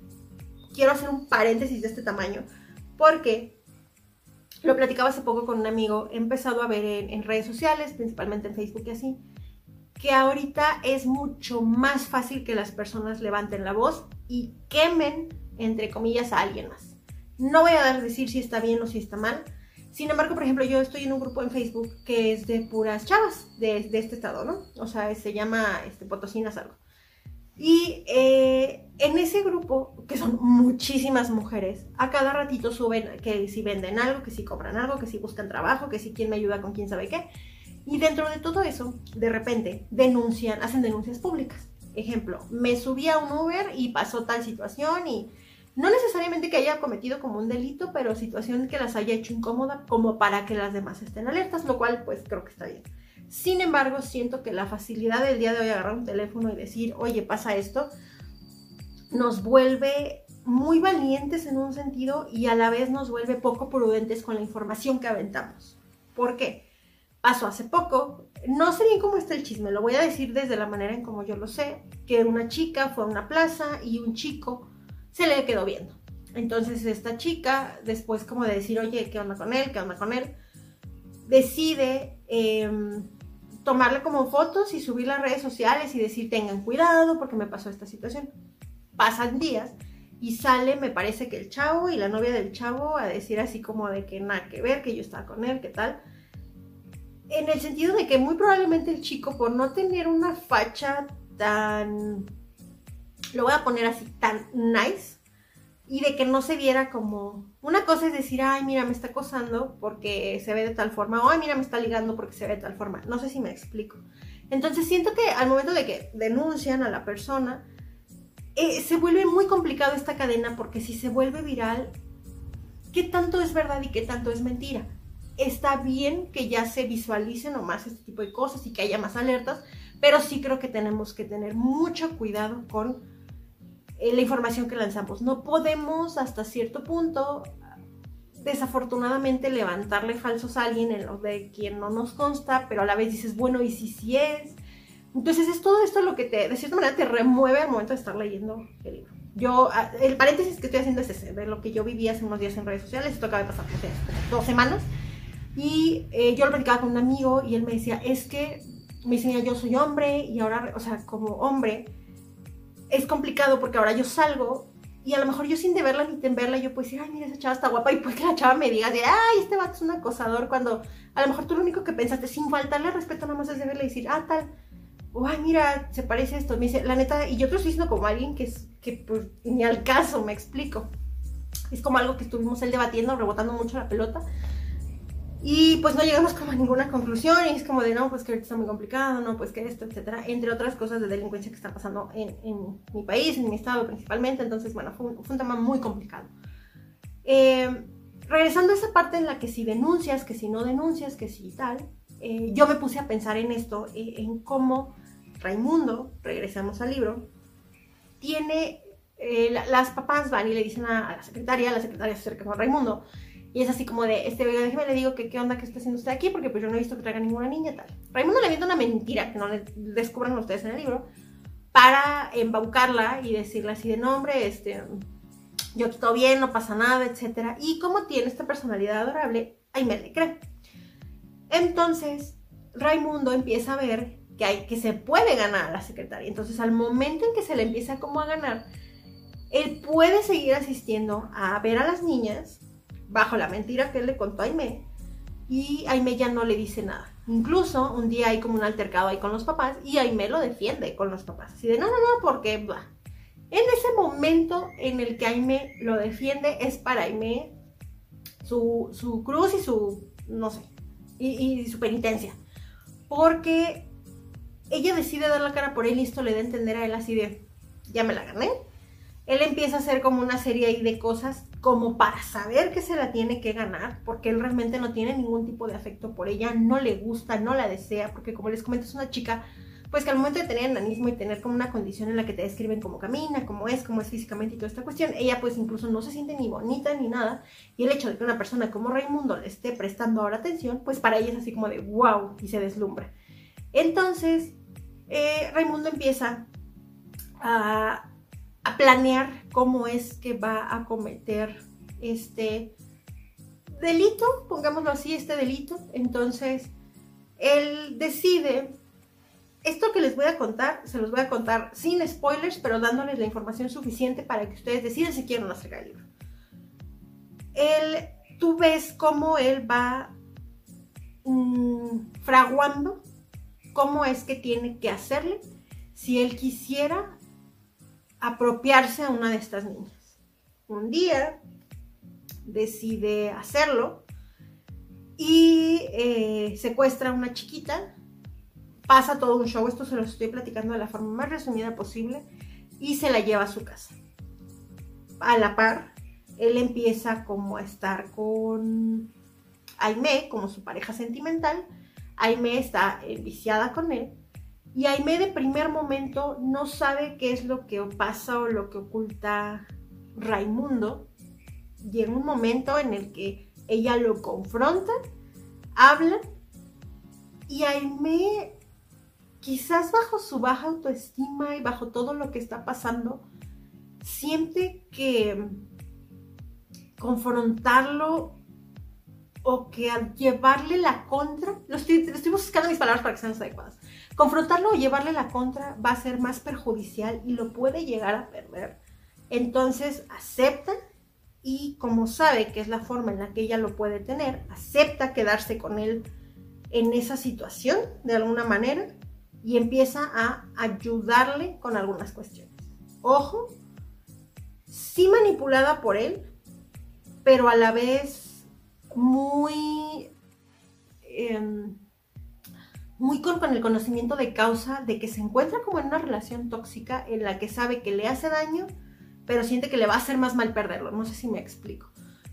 quiero hacer un paréntesis de este tamaño, porque lo platicaba hace poco con un amigo, he empezado a ver en, redes sociales, principalmente en Facebook y así, que ahorita es mucho más fácil que las personas levanten la voz y quemen, entre comillas, a alguien más. No voy a decir si está bien o si está mal. Sin embargo, por ejemplo, yo estoy en un grupo en Facebook que es de puras chavas de, este estado, ¿no? O sea, se llama este, Potosinas algo. Y eh, en ese grupo, que son muchísimas mujeres, a cada ratito suben que si venden algo, que si cobran algo, que si buscan trabajo, que si quién me ayuda con quién sabe qué. Y dentro de todo eso, de repente, denuncian, hacen denuncias públicas. Ejemplo, me subí a un Uber y pasó tal situación y no necesariamente que haya cometido como un delito, pero situación que las haya hecho incómoda como para que las demás estén alertas, lo cual pues creo que está bien. Sin embargo, siento que la facilidad del día de hoy agarrar un teléfono y decir, oye, pasa esto, nos vuelve muy valientes en un sentido y a la vez nos vuelve poco prudentes con la información que aventamos. ¿Por qué? Pasó hace poco, no sé bien cómo está el chisme, lo voy a decir desde la manera en como yo lo sé, que una chica fue a una plaza y un chico se le quedó viendo. Entonces esta chica, después como de decir, oye, ¿qué onda con él? ¿Qué onda con él? Decide em, tomarle como fotos y subir las redes sociales y decir, tengan cuidado porque me pasó esta situación. Pasan días y sale, me parece que el chavo y la novia del chavo a decir así como de que nada que ver, que yo estaba con él, qué tal. En el sentido de que muy probablemente el chico, por no tener una facha tan, lo voy a poner así, tan nice, y de que no se viera como una cosa es decir, ay, mira, me está acosando porque se ve de tal forma, o ay, mira, me está ligando porque se ve de tal forma. No sé si me explico. Entonces siento que al momento de que denuncian a la persona, eh, se vuelve muy complicado esta cadena porque si se vuelve viral, ¿qué tanto es verdad y qué tanto es mentira? Está bien que ya se visualicen o más este tipo de cosas y que haya más alertas, pero sí creo que tenemos que tener mucho cuidado con eh, la información que lanzamos. No podemos hasta cierto punto, desafortunadamente, levantarle falsos a alguien en lo de quien no nos consta, pero a la vez dices, bueno, ¿y si sí es? Entonces es todo esto lo que te, de cierta manera, te remueve al momento de estar leyendo el libro. Yo, ah, el paréntesis que estoy haciendo es ese, de lo que yo viví hace unos días en redes sociales, esto acaba de pasar hace dos semanas, y eh, yo lo platicaba con un amigo y él me decía, es que, me decía, yo soy hombre y ahora, o sea, como hombre, es complicado porque ahora yo salgo y a lo mejor yo sin de verla ni temerla, yo puedo decir, ay, mira, esa chava está guapa, y pues que la chava me diga de, ay, este vato es un acosador, cuando a lo mejor tú lo único que pensaste, sin faltarle respeto, nada más es de verla y decir, ah, tal, o ay, mira, se parece esto, me dice, la neta, y yo te lo estoy diciendo como alguien que que pues, ni al caso, me explico. Es como algo que estuvimos él debatiendo, rebotando mucho la pelota, y pues no llegamos como a ninguna conclusión y es como de, no, pues que ahorita está muy complicado, no, pues que esto, etcétera, entre otras cosas de delincuencia que está pasando en, mi país, en mi estado principalmente, entonces, bueno, fue un, tema muy complicado. Eh, regresando a esa parte en la que si denuncias, que si no denuncias, que si tal, eh, yo me puse a pensar en esto, eh, en cómo Raimundo, regresamos al libro, tiene, las papás van y le dicen a, la secretaria, la secretaria se acerca con Raimundo, y es así como de, este, déjeme le digo que qué onda que está haciendo usted aquí, porque pues yo no he visto que traiga ninguna niña tal. Raimundo le miente una mentira, que no le descubran ustedes en el libro, para embaucarla y decirle así de nombre, este, yo todo bien, no pasa nada, etc. Y como tiene esta personalidad adorable, me le cree. Entonces, Raimundo empieza a ver que, hay, que se puede ganar a la secretaria. Entonces, al momento en que se le empieza como a ganar, él puede seguir asistiendo a ver a las niñas bajo la mentira que él le contó a Aime. Y Aime ya no le dice nada. Incluso un día hay como un altercado ahí con los papás y Aime lo defiende con los papás. Así de, no, no, no, porque... En ese momento en el que Aime lo defiende es para Aime su, su cruz y su, no sé, y, y, su penitencia. Porque ella decide dar la cara por él y esto le da a entender a él así de, ya me la gané. Él empieza a hacer como una serie ahí de cosas como para saber que se la tiene que ganar, porque él realmente no tiene ningún tipo de afecto por ella, no le gusta, no la desea, porque como les comento es una chica, pues que al momento de tener enanismo y tener como una condición en la que te describen cómo camina, cómo es, cómo es físicamente y toda esta cuestión, ella pues incluso no se siente ni bonita ni nada, y el hecho de que una persona como Raimundo le esté prestando ahora atención, pues para ella es así como de wow, y se deslumbra. Entonces, eh, Raimundo empieza a, a planear cómo es que va a cometer este delito, pongámoslo así, este delito. Entonces, él decide, esto que les voy a contar, se los voy a contar sin spoilers, pero dándoles la información suficiente para que ustedes decidan si quieren acercar el libro. Él, tú ves cómo él va mm, fraguando cómo es que tiene que hacerle si él quisiera apropiarse a una de estas niñas. Un día decide hacerlo y eh, secuestra a una chiquita, pasa todo un show, esto se lo estoy platicando de la forma más resumida posible, y se la lleva a su casa. A la par, él empieza como a estar con Aime como su pareja sentimental, Aime está viciada con él, y Aime de primer momento no sabe qué es lo que pasa o lo que oculta Raimundo, llega un momento en el que ella lo confronta, habla y Aime, quizás bajo su baja autoestima y bajo todo lo que está pasando, siente que confrontarlo o que al llevarle la contra, lo estoy, estoy buscando mis palabras para que sean adecuadas, confrontarlo o llevarle la contra va a ser más perjudicial y lo puede llegar a perder. Entonces acepta y como sabe que es la forma en la que ella lo puede tener, acepta quedarse con él en esa situación de alguna manera y empieza a ayudarle con algunas cuestiones. Ojo, sí manipulada por él, pero a la vez muy, em, muy con, con el conocimiento de causa de que se encuentra como en una relación tóxica en la que sabe que le hace daño pero siente que le va a hacer más mal perderlo. No sé si me explico.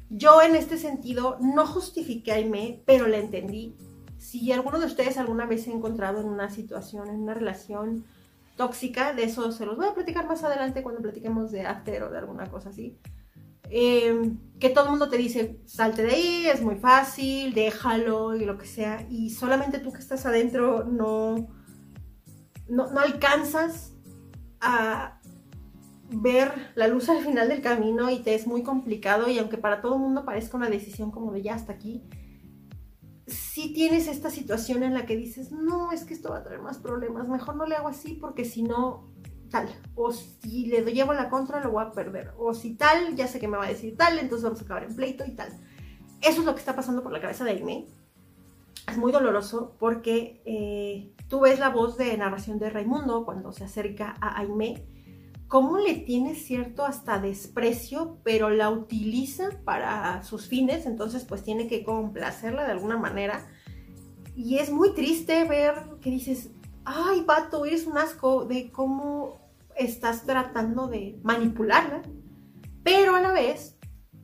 Yo en este sentido no justifiqué a Aime, pero le entendí. Si alguno de ustedes alguna vez se ha encontrado en una situación, en una relación tóxica, de eso se los voy a platicar más adelante cuando platiquemos de after o de alguna cosa así. Em, que todo el mundo te dice, salte de ahí, es muy fácil, déjalo y lo que sea. Y solamente tú que estás adentro no, no, no alcanzas a, ver la luz al final del camino y te es muy complicado y aunque para todo el mundo parezca una decisión como de ya hasta aquí, si tienes esta situación en la que dices, no, es que esto va a traer más problemas, mejor no le hago así porque si no, tal, o si le llevo la contra lo voy a perder, o si tal, ya sé que me va a decir tal, entonces vamos a acabar en pleito y tal. Eso es lo que está pasando por la cabeza de Aime. Es muy doloroso porque eh, tú ves la voz de narración de Raimundo cuando se acerca a Aime cómo le tiene cierto hasta desprecio, pero la utiliza para sus fines, entonces pues tiene que complacerla de alguna manera. Y es muy triste ver que dices, ay, vato, eres un asco de cómo estás tratando de manipularla, pero a la vez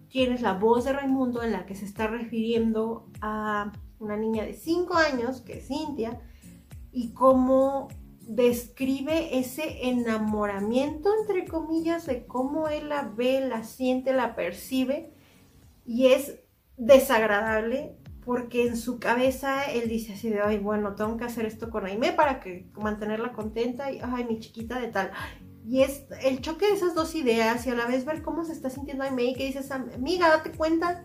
tienes la voz de Raimundo en la que se está refiriendo a una niña de 5 años, que es Cintia, y cómo describe ese enamoramiento, entre comillas, de cómo él la ve, la siente, la percibe, y es desagradable porque en su cabeza él dice así de, ay, bueno, tengo que hacer esto con Aime para que mantenerla contenta, y, ay, mi chiquita de tal. Y es el choque de esas dos ideas y a la vez ver cómo se está sintiendo Aime y que dices, amiga, date cuenta,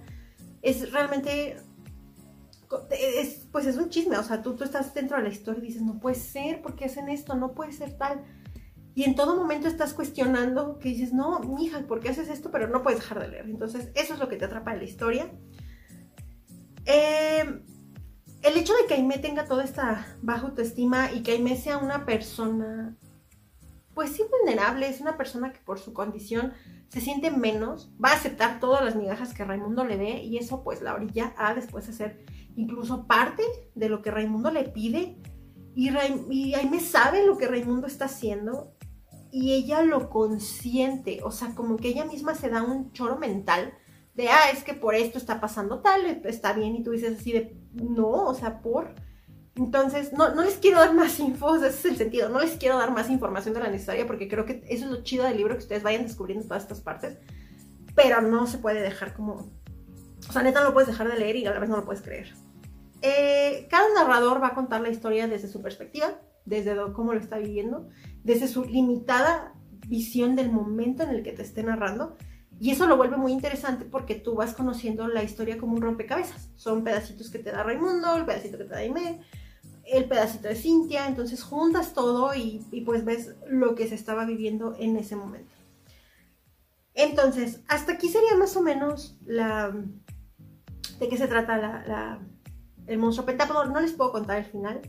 es realmente es, pues es un chisme, o sea, tú, tú estás dentro de la historia y dices, no puede ser, ¿por qué hacen esto? No puede ser tal. Y en todo momento estás cuestionando que dices, no, mija, ¿por qué haces esto? Pero no puedes dejar de leer. Entonces, eso es lo que te atrapa en la historia. Em, el hecho de que Aime tenga toda esta baja autoestima y que Aime sea una persona, pues sí vulnerable, es una persona que por su condición se siente menos, va a aceptar todas las migajas que Raimundo le dé y eso pues la orilla a después hacer incluso parte de lo que Raimundo le pide. Y, y Aime sabe lo que Raimundo está haciendo y ella lo consiente. O sea, como que ella misma se da un choro mental de, ah, es que por esto está pasando tal, está bien. Y tú dices así de, no, o sea, por... Entonces, no, no les quiero dar más info, ese es el sentido, no les quiero dar más información de la historia porque creo que eso es lo chido del libro, que ustedes vayan descubriendo todas estas partes, pero no se puede dejar como... O sea, neta no lo puedes dejar de leer y a la vez no lo puedes creer. Eh, cada narrador va a contar la historia desde su perspectiva, desde cómo lo está viviendo, desde su limitada visión del momento en el que te esté narrando. Y eso lo vuelve muy interesante porque tú vas conociendo la historia como un rompecabezas. Son pedacitos que te da Raimundo, el pedacito que te da Aimee, el pedacito de Cintia. Entonces juntas todo y, pues ves lo que se estaba viviendo en ese momento. Entonces, hasta aquí sería más o menos la... de qué se trata la, el monstruo pentápodo. No les puedo contar el final.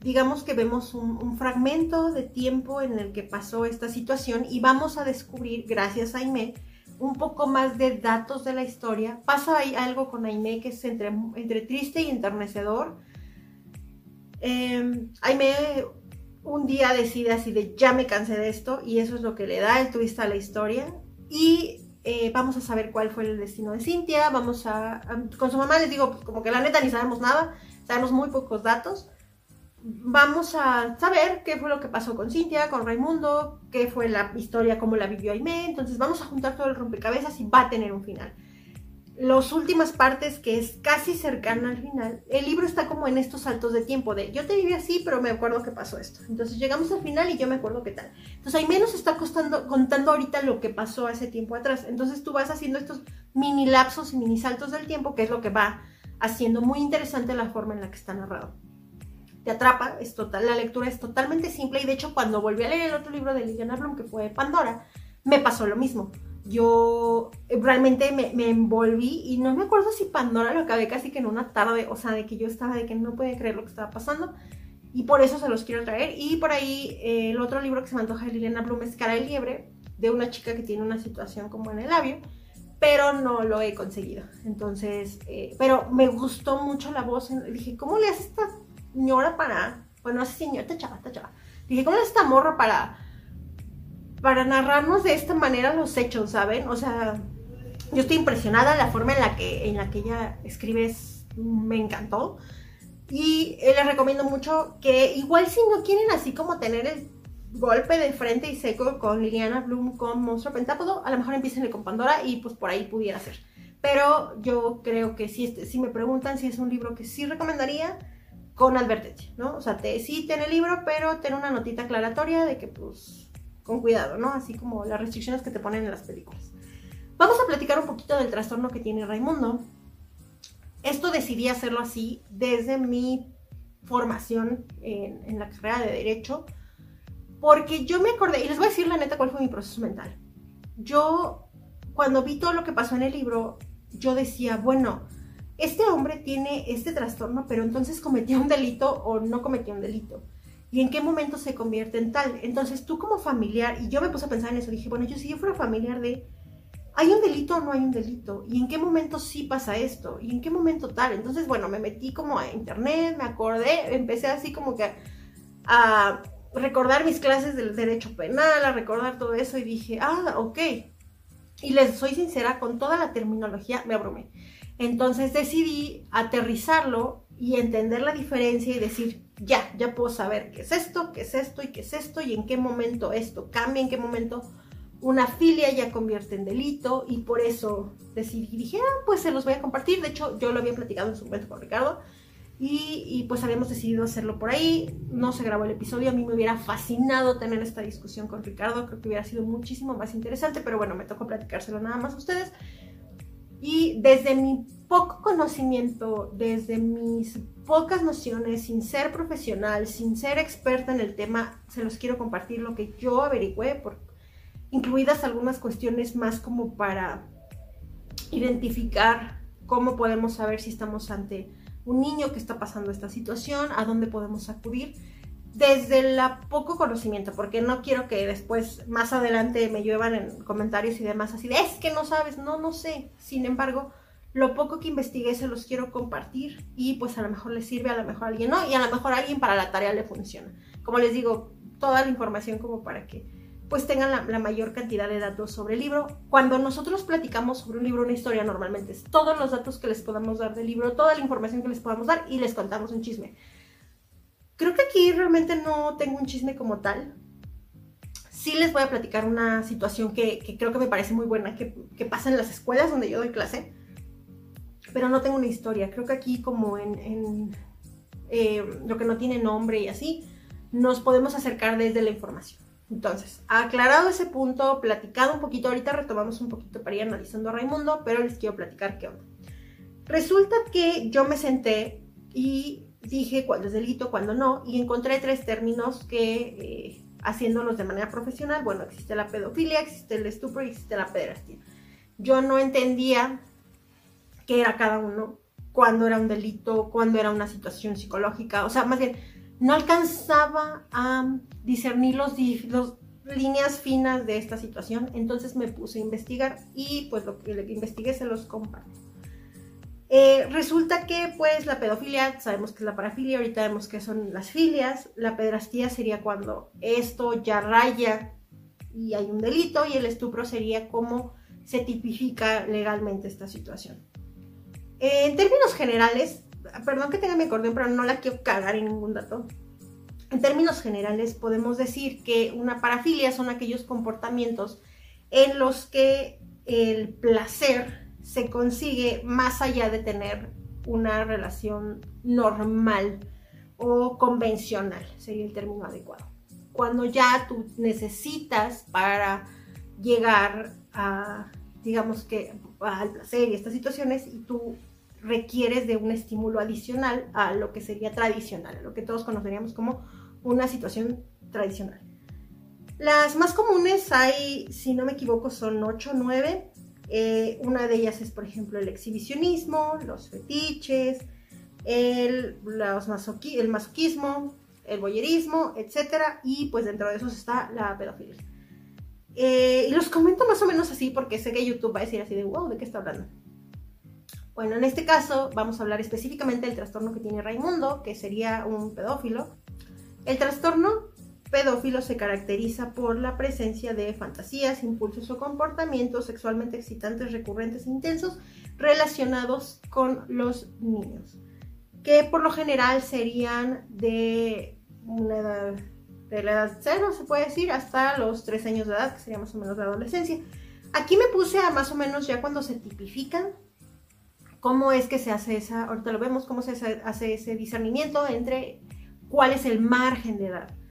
Digamos que vemos un, fragmento de tiempo en el que pasó esta situación y vamos a descubrir, gracias a Aimee, un poco más de datos de la historia. Pasa ahí algo con Aime que es entre, entre triste y enternecedor. Eh, Aime un día decide así de ya me cansé de esto y eso es lo que le da el twist a la historia. Y eh, vamos a saber cuál fue el destino de Cintia. Vamos a, con su mamá les digo, como que la neta ni sabemos nada, sabemos muy pocos datos vamos a saber qué fue lo que pasó con Cintia, con Raimundo, qué fue la historia, cómo la vivió Aime. Entonces vamos a juntar todo el rompecabezas y va a tener un final. Las últimas partes, que es casi cercana al final, el libro está como en estos saltos de tiempo de yo te viví así, pero me acuerdo que pasó esto. Entonces llegamos al final y yo me acuerdo qué tal. Entonces Aime nos está costando, contando ahorita lo que pasó hace tiempo atrás. Entonces tú vas haciendo estos mini lapsos y mini saltos del tiempo, que es lo que va haciendo muy interesante la forma en la que está narrado te atrapa, es total, la lectura es totalmente simple y de hecho cuando volví a leer el otro libro de Liliana Blum, que fue Pandora, me pasó lo mismo. Yo eh, realmente me, envolví y no me acuerdo si Pandora lo acabé casi que en una tarde, o sea, de que yo estaba de que no podía creer lo que estaba pasando y por eso se los quiero traer. Y por ahí eh, el otro libro que se me antoja de Liliana Blum es Cara de Liebre, de una chica que tiene una situación como en el labio, pero no lo he conseguido. Entonces, eh, pero me gustó mucho la voz. Dije, ¿cómo le hace esta señora para, bueno, no sé señora, esta chava, esta chava. Dije, ¿cómo es esta morra para, para narrarnos de esta manera los hechos, ¿saben? O sea, yo estoy impresionada, la forma en la que, en la que ella escribe me encantó. Y eh, les recomiendo mucho que igual si no quieren así como tener el golpe de frente y seco con Liliana Bloom con Monstruo Pentápodo, a lo mejor empiecen con Pandora y pues por ahí pudiera ser. Pero yo creo que si, este, si me preguntan si es un libro que sí recomendaría, con advertencia, ¿no? O sea, sí ten el libro, pero ten una notita aclaratoria de que, pues, con cuidado, ¿no? Así como las restricciones que te ponen en las películas. Vamos a platicar un poquito del trastorno que tiene Raimundo. Esto decidí hacerlo así desde mi formación en, en la carrera de Derecho, porque yo me acordé, y les voy a decir la neta cuál fue mi proceso mental. Yo, cuando vi todo lo que pasó en el libro, yo decía, bueno, este hombre tiene este trastorno, pero entonces cometió un delito o no cometió un delito. ¿Y en qué momento se convierte en tal? Entonces tú como familiar, y yo me puse a pensar en eso, dije, bueno, yo si yo fuera familiar de, ¿hay un delito o no hay un delito? ¿Y en qué momento sí pasa esto? ¿Y en qué momento tal? Entonces, bueno, me metí como a internet, me acordé, empecé así como que a recordar mis clases del derecho penal, a recordar todo eso y dije, ah, ok. Y les soy sincera, con toda la terminología me abrumé. Entonces decidí aterrizarlo y entender la diferencia y decir, ya, ya puedo saber qué es esto, qué es esto y qué es esto y en qué momento esto cambia, en qué momento una filia ya convierte en delito y por eso decidí, dije, ah, pues se los voy a compartir. De hecho, yo lo había platicado en su momento con Ricardo y, pues habíamos decidido hacerlo por ahí. No se grabó el episodio, a mí me hubiera fascinado tener esta discusión con Ricardo, creo que hubiera sido muchísimo más interesante, pero bueno, me tocó platicárselo nada más a ustedes. Y desde mi poco conocimiento, desde mis pocas nociones, sin ser profesional, sin ser experta en el tema, se los quiero compartir lo que yo averigüé, por, incluidas algunas cuestiones más como para identificar cómo podemos saber si estamos ante un niño que está pasando esta situación, a dónde podemos acudir desde el poco conocimiento, porque no quiero que después, más adelante, me lluevan en comentarios y demás así de, es que no sabes, no, no sé. Sin embargo, lo poco que investigué se los quiero compartir y pues a lo mejor les sirve, a lo mejor alguien no, y a lo mejor alguien para la tarea le funciona. Como les digo, toda la información como para que pues tengan la, la, mayor cantidad de datos sobre el libro. Cuando nosotros platicamos sobre un libro, una historia, normalmente es todos los datos que les podamos dar del libro, toda la información que les podamos dar y les contamos un chisme. Creo que aquí realmente no tengo un chisme como tal. Sí les voy a platicar una situación que, creo que me parece muy buena, que, pasa en las escuelas donde yo doy clase, pero no tengo una historia. Creo que aquí como en, eh, lo que no tiene nombre y así, nos podemos acercar desde la información. Entonces, aclarado ese punto, platicado un poquito, ahorita retomamos un poquito para ir analizando a Raimundo, pero les quiero platicar qué onda. Resulta que yo me senté y dije cuándo es delito, cuándo no, y encontré tres términos que, eh, haciéndolos de manera profesional, bueno, existe la pedofilia, existe el estupro y existe la pederastía. Yo no entendía qué era cada uno, cuándo era un delito, cuándo era una situación psicológica, o sea, más bien, no alcanzaba a discernir los, los líneas finas de esta situación, entonces me puse a investigar y pues lo que investigué se los comparto. Eh, resulta que pues la pedofilia, sabemos que es la parafilia, ahorita vemos que son las filias, la pedrastía sería cuando esto ya raya y hay un delito y el estupro sería como se tipifica legalmente esta situación. en términos generales, perdón que tenga mi acordeón, pero no la quiero cagar en ningún dato. En términos generales podemos decir que una parafilia son aquellos comportamientos en los que el placer se consigue más allá de tener una relación normal o convencional, sería el término adecuado. Cuando ya tú necesitas para llegar a, digamos que, al placer y estas situaciones y tú requieres de un estímulo adicional a lo que sería tradicional, a lo que todos conoceríamos como una situación tradicional. Las más comunes hay, si no me equivoco, son 8 o 9 eh, una de ellas es, por ejemplo, el exhibicionismo, los fetiches, el, los el masoquismo, el boyerismo, etc. Y pues dentro de esos está la pedofilia. Eh, y los comento más o menos así porque sé que YouTube va a decir así de, wow, ¿de qué está hablando? Bueno, en este caso vamos a hablar específicamente del trastorno que tiene Raimundo, que sería un pedófilo. El trastorno pedófilo se caracteriza por la presencia de fantasías, impulsos o comportamientos sexualmente excitantes, recurrentes e intensos relacionados con los niños, que por lo general serían de una edad, de la edad cero, se puede decir, hasta los tres años de edad, que sería más o menos la adolescencia. Aquí me puse a más o menos ya cuando se tipifican, cómo es que se hace esa, ahorita lo vemos, cómo se hace ese discernimiento entre cuál es el margen de edad.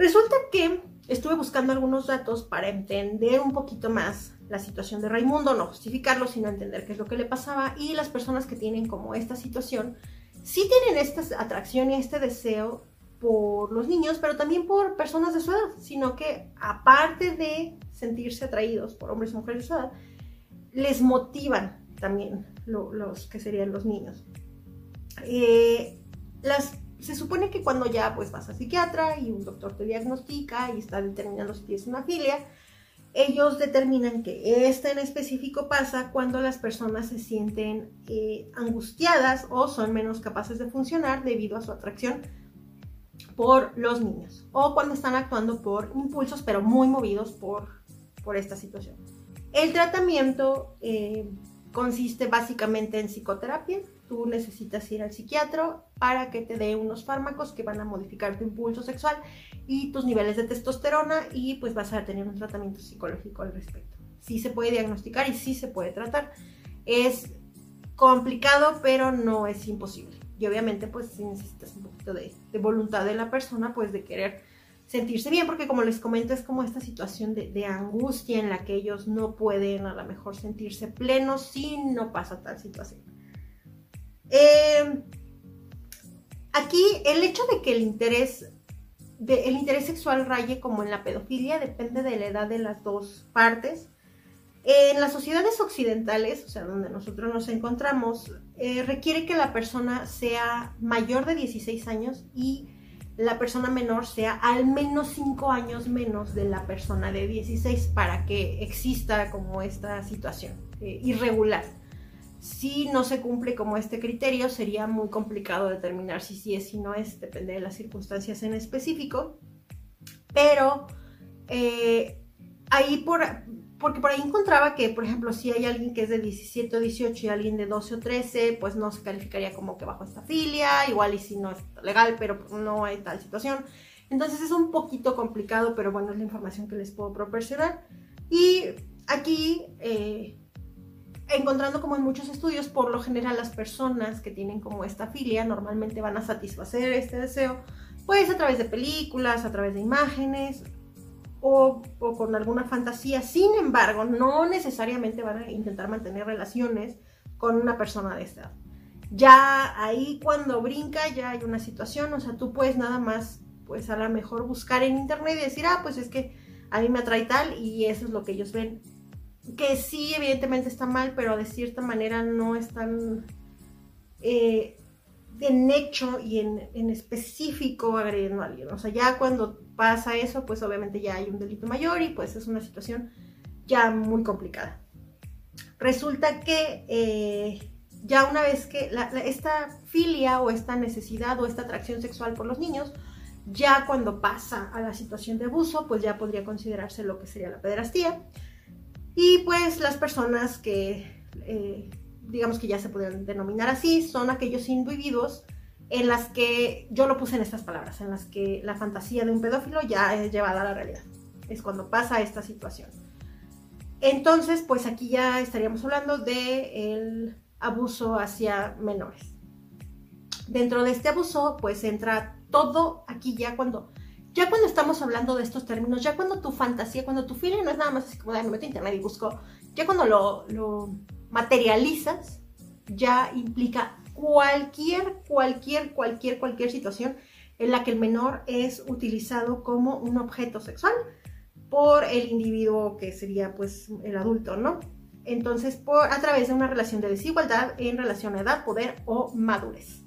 Resulta que estuve buscando algunos datos para entender un poquito más la situación de Raimundo, no justificarlo, sino entender qué es lo que le pasaba. Y las personas que tienen como esta situación, sí tienen esta atracción y este deseo por los niños, pero también por personas de su edad, sino que aparte de sentirse atraídos por hombres y mujeres de su edad, les motivan también los que serían los niños. Eh, las se supone que cuando ya pues vas a psiquiatra y un doctor te diagnostica y está determinando si tienes una filia, ellos determinan que esta en específico pasa cuando las personas se sienten eh, angustiadas o son menos capaces de funcionar debido a su atracción por los niños o cuando están actuando por impulsos pero muy movidos por, por esta situación. El tratamiento eh, consiste básicamente en psicoterapia, tú necesitas ir al psiquiatra para que te dé unos fármacos que van a modificar tu impulso sexual y tus niveles de testosterona y pues vas a tener un tratamiento psicológico al respecto. Sí se puede diagnosticar y sí se puede tratar. Es complicado, pero no es imposible. Y obviamente pues si necesitas un poquito de, voluntad de la persona, pues de querer sentirse bien, porque como les comento es como esta situación de, de, angustia en la que ellos no pueden a lo mejor sentirse plenos si no pasa tal situación. Eh, aquí el hecho de que el interés, el interés sexual raye como en la pedofilia depende de la edad de las dos partes. En las sociedades occidentales, o sea, donde nosotros nos encontramos, eh, requiere que la persona sea mayor de 16 años y la persona menor sea al menos 5 años menos de la persona de 16 para que exista como esta situación eh, irregular si no se cumple como este criterio, sería muy complicado determinar si sí es, si no es, depende de las circunstancias en específico. Pero eh, ahí por, porque por ahí encontraba que, por ejemplo, si hay alguien que es de 17 o 18 y alguien de 12 o 13, pues no se calificaría como que bajo esta filia, igual y si no es legal, pero no hay tal situación. Entonces es un poquito complicado, pero bueno, es la información que les puedo proporcionar. Y aquí... Eh, encontrando como en muchos estudios, por lo general las personas que tienen como esta filia normalmente van a satisfacer este deseo, pues a través de películas, a través de imágenes o, con alguna fantasía. Sin embargo, no necesariamente van a intentar mantener relaciones con una persona de esta edad. Ya ahí cuando brinca ya hay una situación, o sea, tú puedes nada más, pues a lo mejor buscar en internet y decir, ah, pues es que a mí me atrae tal y eso es lo que ellos ven que sí, evidentemente está mal, pero de cierta manera no están eh, en hecho y en, específico agrediendo a alguien. O sea, ya cuando pasa eso, pues obviamente ya hay un delito mayor y pues es una situación ya muy complicada. Resulta que eh, ya una vez que esta filia o esta necesidad o esta atracción sexual por los niños, ya cuando pasa a la situación de abuso, pues ya podría considerarse lo que sería la pederastía. Y pues las personas que, eh, digamos que ya se pueden denominar así, son aquellos individuos en las que, yo lo puse en estas palabras, en las que la fantasía de un pedófilo ya es llevada a la realidad. Es cuando pasa esta situación. Entonces, pues aquí ya estaríamos hablando del abuso hacia menores. Dentro de este abuso, pues entra todo aquí ya cuando ya cuando estamos hablando de estos términos, ya cuando tu fantasía, cuando tu feeling no es nada más así como de me meto a internet y busco, ya cuando lo, materializas, ya implica cualquier, cualquier, cualquier, cualquier situación en la que el menor es utilizado como un objeto sexual por el individuo que sería pues el adulto, ¿no? Entonces, por, a través de una relación de desigualdad en relación a edad, poder o madurez.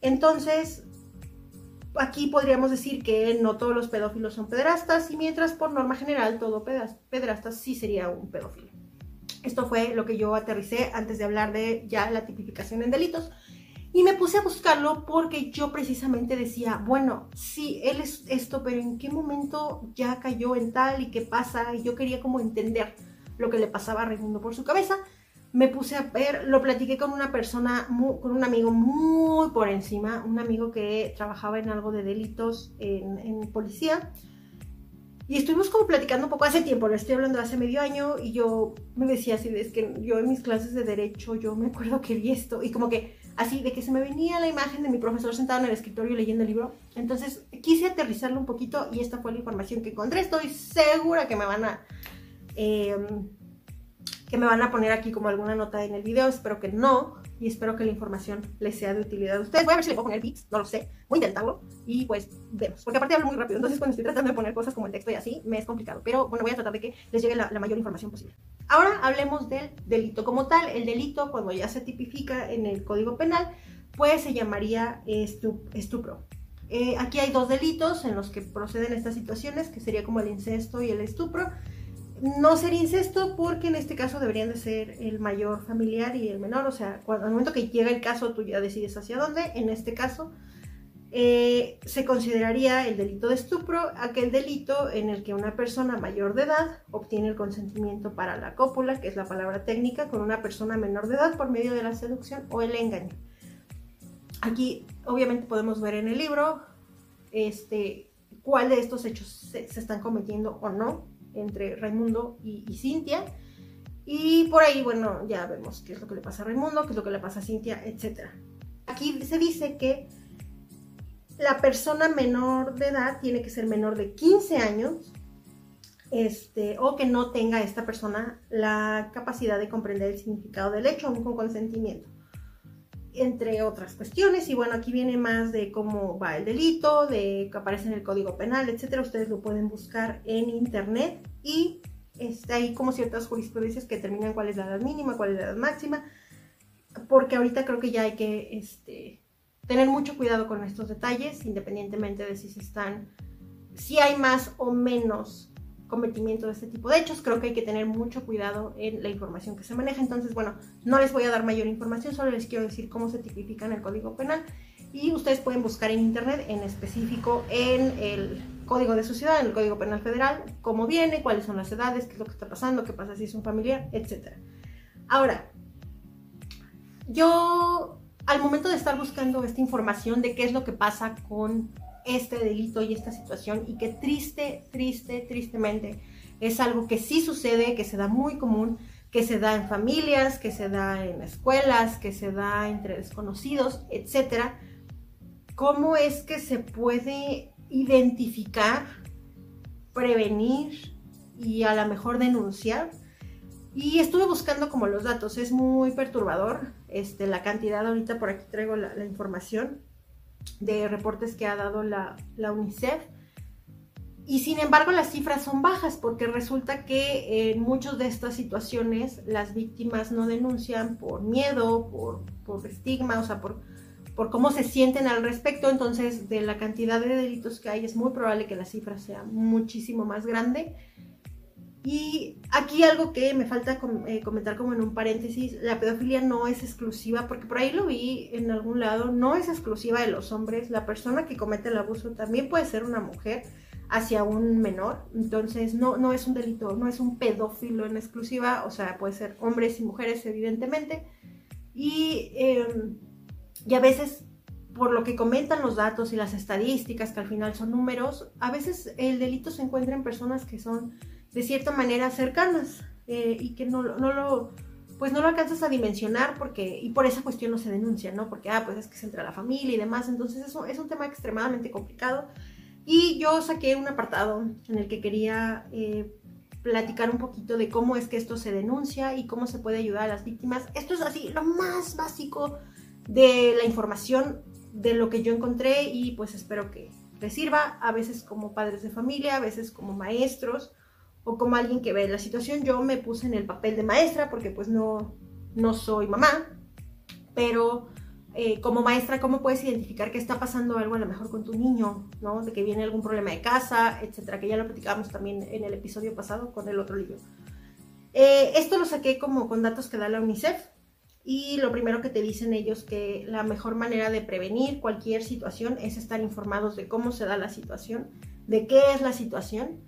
Entonces, aquí podríamos decir que no todos los pedófilos son pederastas y mientras por norma general todo pederasta sí sería un pedófilo. Esto fue lo que yo aterricé antes de hablar de ya la tipificación en delitos. Y me puse a buscarlo porque yo precisamente decía, bueno, sí, él es esto, pero ¿en qué momento ya cayó en tal y qué pasa? Y yo quería como entender lo que le pasaba a Raimundo por su cabeza me puse a ver, lo platiqué con una persona, con un amigo muy por encima, un amigo que trabajaba en algo de delitos en, policía. Y estuvimos como platicando un poco hace tiempo, lo estoy hablando hace medio año, y yo me decía así, es que yo en mis clases de derecho, yo me acuerdo que vi esto, y como que así, de que se me venía la imagen de mi profesor sentado en el escritorio leyendo el libro. Entonces quise aterrizarlo un poquito y esta fue la información que encontré. Estoy segura que me van a... Eh, que me van a poner aquí como alguna nota en el video, espero que no, y espero que la información les sea de utilidad a ustedes. Voy a ver si le puedo poner bits, no lo sé, voy a intentarlo y pues vemos, porque aparte hablo muy rápido, entonces cuando estoy tratando de poner cosas como el texto y así, me es complicado, pero bueno, voy a tratar de que les llegue la, mayor información posible. Ahora hablemos del delito como tal, el delito cuando ya se tipifica en el Código Penal, pues se llamaría estupro. Eh, aquí hay dos delitos en los que proceden estas situaciones, que sería como el incesto y el estupro no ser incesto porque en este caso deberían de ser el mayor familiar y el menor, o sea, al momento que llega el caso tú ya decides hacia dónde, en este caso eh, se consideraría el delito de estupro aquel delito en el que una persona mayor de edad obtiene el consentimiento para la cópula, que es la palabra técnica, con una persona menor de edad por medio de la seducción o el engaño. Aquí obviamente podemos ver en el libro este, cuál de estos hechos se están cometiendo o no entre Raimundo y, Cintia. Y por ahí, bueno, ya vemos qué es lo que le pasa a Raimundo, qué es lo que le pasa a Cintia, etc. Aquí se dice que la persona menor de edad tiene que ser menor de 15 años este, o que no tenga esta persona la capacidad de comprender el significado del hecho aún con consentimiento entre otras cuestiones. Y bueno, aquí viene más de cómo va el delito, de que aparece en el Código Penal, etcétera. Ustedes lo pueden buscar en internet y está ahí como ciertas jurisprudencias que determinan cuál es la edad mínima, cuál es la edad máxima, porque ahorita creo que ya hay que este, tener mucho cuidado con estos detalles, independientemente de si se están, si hay más o menos cometimiento de este tipo de hechos. Creo que hay que tener mucho cuidado en la información que se maneja. Entonces, bueno, no les voy a dar mayor información, solo les quiero decir cómo se tipifica en el Código Penal. Y ustedes pueden buscar en internet, en específico en el código de su ciudad, en el Código Penal Federal, cómo viene, cuáles son las edades, qué es lo que está pasando, qué pasa si es un familiar, etc. Ahora, yo al momento de estar buscando esta información de qué es lo que pasa con este delito y esta situación y que triste, triste, tristemente es algo que sí sucede, que se da muy común, que se da en familias, que se da en escuelas, que se da entre desconocidos, etc. ¿Cómo es que se puede identificar, prevenir y a lo mejor denunciar? Y estuve buscando como los datos, es muy perturbador este, la cantidad, ahorita por aquí traigo la, información de reportes que ha dado la, la UNICEF y sin embargo las cifras son bajas porque resulta que en muchas de estas situaciones las víctimas no denuncian por miedo, por, por estigma, o sea, por, por cómo se sienten al respecto. Entonces, de la cantidad de delitos que hay, es muy probable que la cifra sea muchísimo más grande. Y aquí algo que me falta eh, comentar como en un paréntesis, la pedofilia no es exclusiva, porque por ahí lo vi en algún lado, no es exclusiva de los hombres, la persona que comete el abuso también puede ser una mujer hacia un menor. Entonces, no, no es un delito, no es un pedófilo en exclusiva, o sea, puede ser hombres y mujeres, evidentemente. Y, em, y a veces, por lo que comentan los datos y las estadísticas, que al final son números, a veces el delito se encuentra en personas que son de cierta manera cercanas eh, y que no, no lo pues no lo alcanzas a dimensionar porque, y por esa cuestión no se denuncia, ¿no? Porque, ah, pues es que se entra la familia y demás, entonces eso es un tema extremadamente complicado y yo saqué un apartado en el que quería eh, platicar un poquito de cómo es que esto se denuncia y cómo se puede ayudar a las víctimas. Esto es así, lo más básico de la información de lo que yo encontré y pues espero que les sirva, a veces como padres de familia, a veces como maestros o como alguien que ve la situación. Yo me puse en el papel de maestra porque pues no, no soy mamá, pero eh, como maestra, ¿cómo puedes identificar que está pasando algo a lo mejor con tu niño, ¿no? De que viene algún problema de casa, etcétera, que ya lo platicábamos también en el episodio pasado con el otro libro. Eh, esto lo saqué como con datos que da la UNICEF y lo primero que te dicen ellos que la mejor manera de prevenir cualquier situación es estar informados de cómo se da la situación, de qué es la situación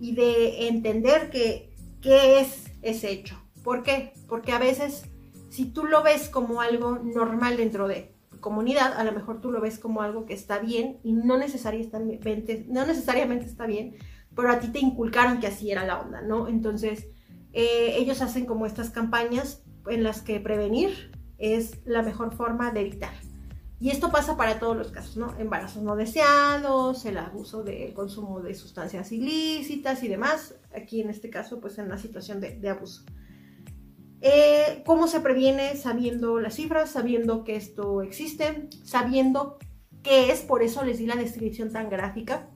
y de entender que, qué es ese hecho. ¿Por qué? Porque a veces si tú lo ves como algo normal dentro de comunidad, a lo mejor tú lo ves como algo que está bien y no necesariamente, no necesariamente está bien, pero a ti te inculcaron que así era la onda, ¿no? Entonces, eh, ellos hacen como estas campañas en las que prevenir es la mejor forma de evitar. Y esto pasa para todos los casos, ¿no? Embarazos no deseados, el abuso del consumo de sustancias ilícitas y demás. Aquí en este caso, pues en la situación de abuso. Eh, ¿Cómo se previene sabiendo las cifras, sabiendo que esto existe, sabiendo qué es? Por eso les di la descripción tan gráfica.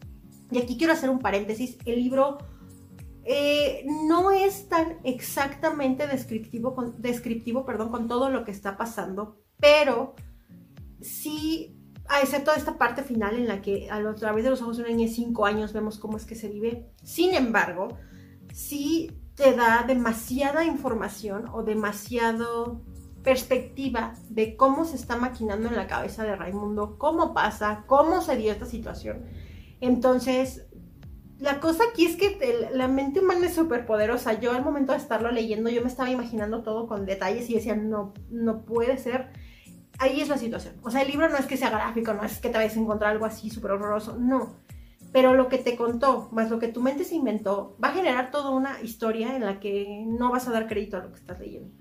Y aquí quiero hacer un paréntesis. El libro eh, no es tan exactamente descriptivo, con, descriptivo perdón, con todo lo que está pasando, pero sí, excepto esta parte final en la que a través de los ojos de una niña de 5 años vemos cómo es que se vive. Sin embargo, sí te da demasiada información o demasiado perspectiva de cómo se está maquinando en la cabeza de Raimundo, cómo pasa, cómo se dio esta situación. Entonces, la cosa aquí es que la mente humana es súper poderosa. Yo al momento de estarlo leyendo, yo me estaba imaginando todo con detalles y decía, no, no puede ser. Ahí es la situación. O sea, el libro no es que sea gráfico, no es que te vayas a encontrar algo así súper horroroso, no pero lo que te contó, más lo que tu mente se inventó, va a generar toda una historia en la que no vas a dar crédito a lo que estás leyendo.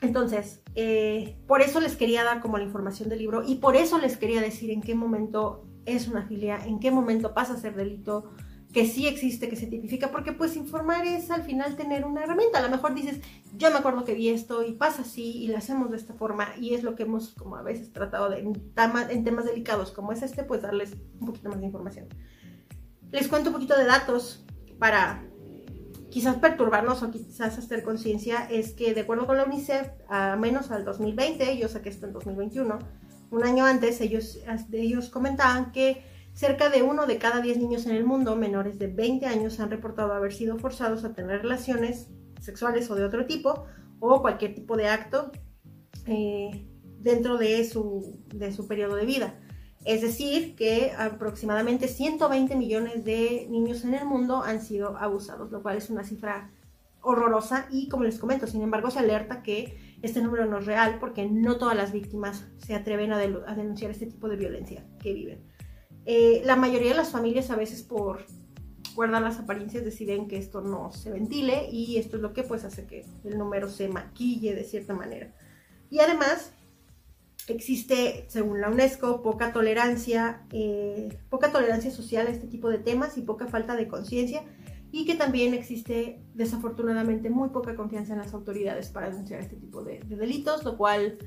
Entonces, eh, por eso les quería dar como la información del libro y por eso les quería decir en qué momento es una filia, en qué momento pasa a ser delito, que sí existe, que se tipifica, porque pues informar es al final tener una herramienta. A lo mejor dices, yo me acuerdo que vi esto y pasa así y lo hacemos de esta forma y es lo que hemos como a veces tratado de, en temas delicados como es este, pues darles un poquito más de información. Les cuento un poquito de datos para quizás perturbarnos o quizás hacer conciencia, es que de acuerdo con la UNICEF, a menos al 2020, yo saqué esto en 2021, un año antes, ellos, ellos comentaban que Cerca de uno de cada 10 niños en el mundo menores de 20 años han reportado haber sido forzados a tener relaciones sexuales o de otro tipo o cualquier tipo de acto eh, dentro de su, de su periodo de vida. Es decir, que aproximadamente 120 millones de niños en el mundo han sido abusados, lo cual es una cifra horrorosa y como les comento, sin embargo se alerta que este número no es real porque no todas las víctimas se atreven a, a denunciar este tipo de violencia que viven. Eh, la mayoría de las familias a veces por guardar las apariencias, deciden que esto no se ventile y esto es lo que pues hace que el número se maquille de cierta manera. Y además existe, según la UNESCO, poca tolerancia, eh, poca tolerancia social a este tipo de temas y poca falta de conciencia y que también existe desafortunadamente muy poca confianza en las autoridades para denunciar este tipo de, de delitos, lo cual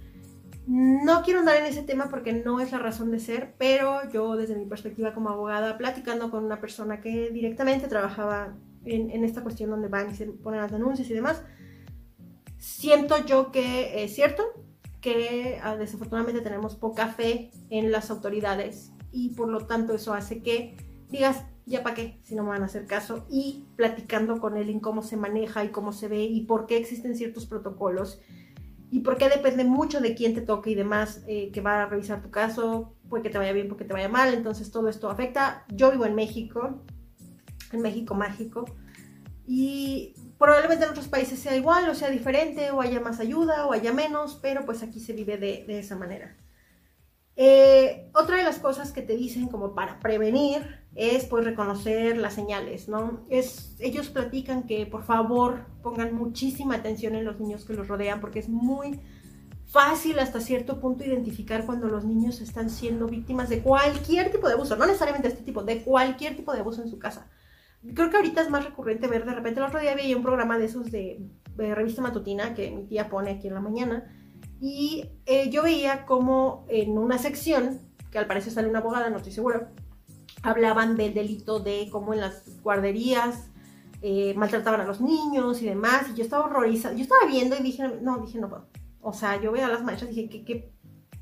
no quiero andar en ese tema porque no es la razón de ser, pero yo desde mi perspectiva como abogada, platicando con una persona que directamente trabajaba en, esta cuestión donde van y se ponen las denuncias y demás, siento yo que es cierto que ah, desafortunadamente tenemos poca fe en las autoridades y por lo tanto eso hace que digas, ya para qué, si no me van a hacer caso, y platicando con él en cómo se maneja y cómo se ve y por qué existen ciertos protocolos y porque depende mucho de quién te toque y demás eh, que va a revisar tu caso, puede que te vaya bien, puede que te vaya mal, entonces todo esto afecta. Yo vivo en México, en México mágico, y probablemente en otros países sea igual o sea diferente, o haya más ayuda o haya menos, pero pues aquí se vive de, de esa manera. Eh, otra de las cosas que te dicen como para prevenir es pues reconocer las señales, ¿no? Es, ellos platican que por favor pongan muchísima atención en los niños que los rodean porque es muy fácil hasta cierto punto identificar cuando los niños están siendo víctimas de cualquier tipo de abuso, no necesariamente este tipo, de cualquier tipo de abuso en su casa. Creo que ahorita es más recurrente ver de repente, el otro día vi un programa de esos de, de revista matutina que mi tía pone aquí en la mañana y eh, yo veía como en una sección, que al parecer sale una abogada, no estoy seguro, hablaban del delito de cómo en las guarderías eh, maltrataban a los niños y demás. Y yo estaba horrorizada. Yo estaba viendo y dije, no, dije, no puedo. O sea, yo veo a las maestras y dije, ¿qué, qué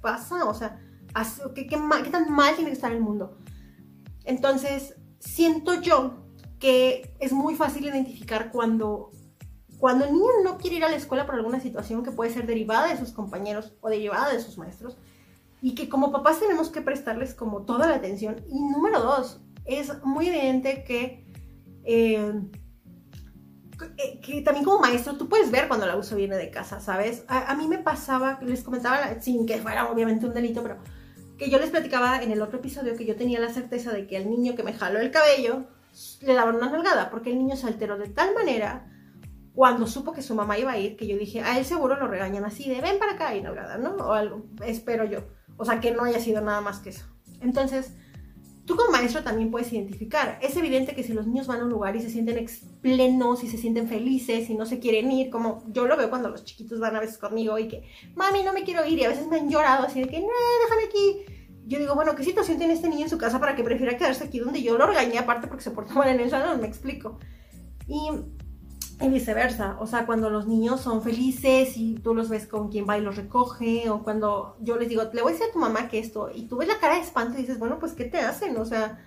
pasa? O sea, ¿qué, qué, ¿qué tan mal tiene que estar el mundo? Entonces, siento yo que es muy fácil identificar cuando cuando el niño no quiere ir a la escuela por alguna situación que puede ser derivada de sus compañeros o derivada de sus maestros, y que como papás tenemos que prestarles como toda la atención. Y número dos, es muy evidente que, eh, que, también como maestro tú puedes ver cuando el abuso viene de casa, ¿sabes? A, mí me pasaba, les comentaba, sin que fuera obviamente un delito, pero que yo les platicaba en el otro episodio que yo tenía la certeza de que al niño que me jaló el cabello le daban una nalgada, porque el niño se alteró de tal manera cuando supo que su mamá iba a ir, que yo dije, a él seguro lo regañan así de ven para acá y nalgada, ¿no? O algo, espero yo. O sea, que no haya sido nada más que eso. Entonces, tú como maestro también puedes identificar. Es evidente que si los niños van a un lugar y se sienten plenos y se sienten felices y no se quieren ir, como yo lo veo cuando los chiquitos van a veces conmigo y que, mami, no me quiero ir, y a veces me han llorado así de que, no, déjame aquí. Yo digo, bueno, ¿qué situación tiene este niño en su casa para que prefiera quedarse aquí donde yo lo regañé aparte porque se portó mal en el salón? Me explico. Y y viceversa, o sea, cuando los niños son felices y tú los ves con quien va y los recoge, o cuando yo les digo, le voy a decir a tu mamá que esto, y tú ves la cara de espanto y dices, bueno, pues, ¿qué te hacen? O sea,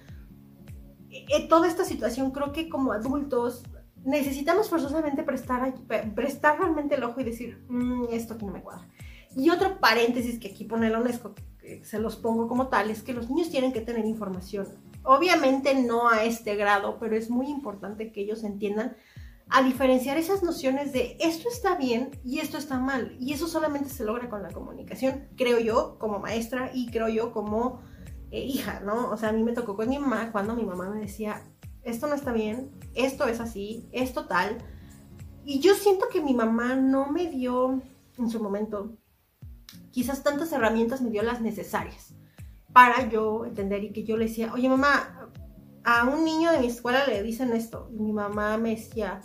en toda esta situación creo que como adultos necesitamos forzosamente prestar, prestar realmente el ojo y decir, mm, esto aquí no me cuadra. Y otro paréntesis que aquí pone la UNESCO, que se los pongo como tal, es que los niños tienen que tener información. Obviamente no a este grado, pero es muy importante que ellos entiendan a diferenciar esas nociones de esto está bien y esto está mal. Y eso solamente se logra con la comunicación, creo yo como maestra y creo yo como eh, hija, ¿no? O sea, a mí me tocó con mi mamá cuando mi mamá me decía, esto no está bien, esto es así, esto tal. Y yo siento que mi mamá no me dio en su momento quizás tantas herramientas, me dio las necesarias para yo entender y que yo le decía, oye mamá, a un niño de mi escuela le dicen esto. Y mi mamá me decía,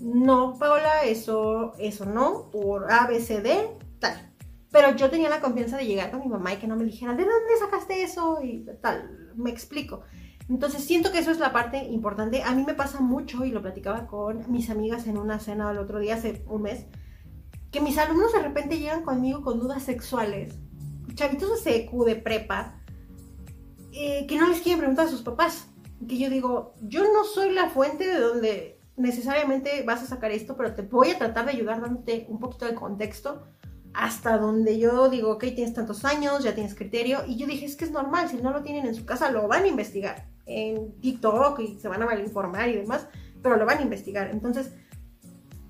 no, Paola, eso, eso no, por A, B, C, D, tal. Pero yo tenía la confianza de llegar con mi mamá y que no me dijera, ¿de dónde sacaste eso? Y tal, me explico. Entonces siento que eso es la parte importante. A mí me pasa mucho, y lo platicaba con mis amigas en una cena el otro día, hace un mes, que mis alumnos de repente llegan conmigo con dudas sexuales, chavitos de CQ, de prepa, eh, que no les quieren preguntar a sus papás. Que yo digo, yo no soy la fuente de donde necesariamente vas a sacar esto, pero te voy a tratar de ayudar dándote un poquito de contexto hasta donde yo digo, ok, tienes tantos años, ya tienes criterio, y yo dije, es que es normal, si no lo tienen en su casa, lo van a investigar en TikTok y se van a malinformar y demás, pero lo van a investigar. Entonces,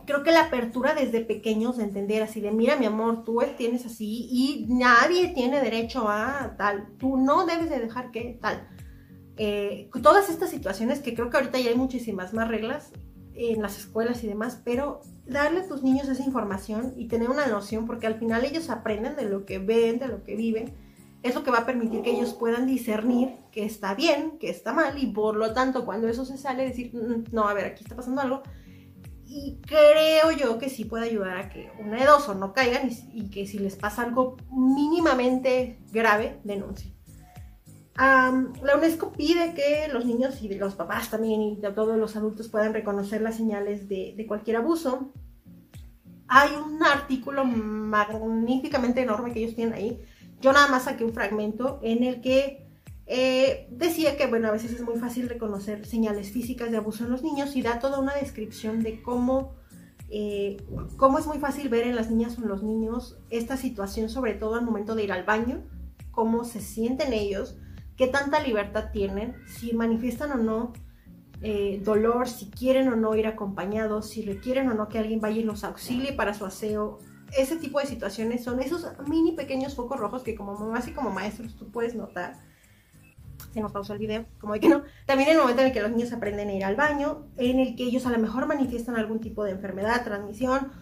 creo que la apertura desde pequeños de entender así de, mira mi amor, tú tienes así y nadie tiene derecho a tal, tú no debes de dejar que tal eh, todas estas situaciones que creo que ahorita ya hay muchísimas más reglas en las escuelas y demás, pero darle a tus niños esa información y tener una noción, porque al final ellos aprenden de lo que ven, de lo que viven, es lo que va a permitir que ellos puedan discernir que está bien, que está mal, y por lo tanto cuando eso se sale, decir, mm, no, a ver, aquí está pasando algo, y creo yo que sí puede ayudar a que una de dos o no caigan y, que si les pasa algo mínimamente grave, denuncien. La UNESCO pide que los niños y los papás también y todos los adultos puedan reconocer las señales de, de cualquier abuso. Hay un artículo magníficamente enorme que ellos tienen ahí. Yo nada más saqué un fragmento en el que eh, decía que, bueno, a veces es muy fácil reconocer señales físicas de abuso en los niños y da toda una descripción de cómo, eh, cómo es muy fácil ver en las niñas o en los niños esta situación, sobre todo al momento de ir al baño, cómo se sienten ellos, qué tanta libertad tienen, si manifiestan o no eh, dolor, si quieren o no ir acompañados, si requieren o no que alguien vaya y los auxilie para su aseo. Ese tipo de situaciones son esos mini pequeños focos rojos que como mamás y como maestros tú puedes notar se nos pausó el video, como de que no. También el momento en el que los niños aprenden a ir al baño, en el que ellos a lo mejor manifiestan algún tipo de enfermedad, transmisión,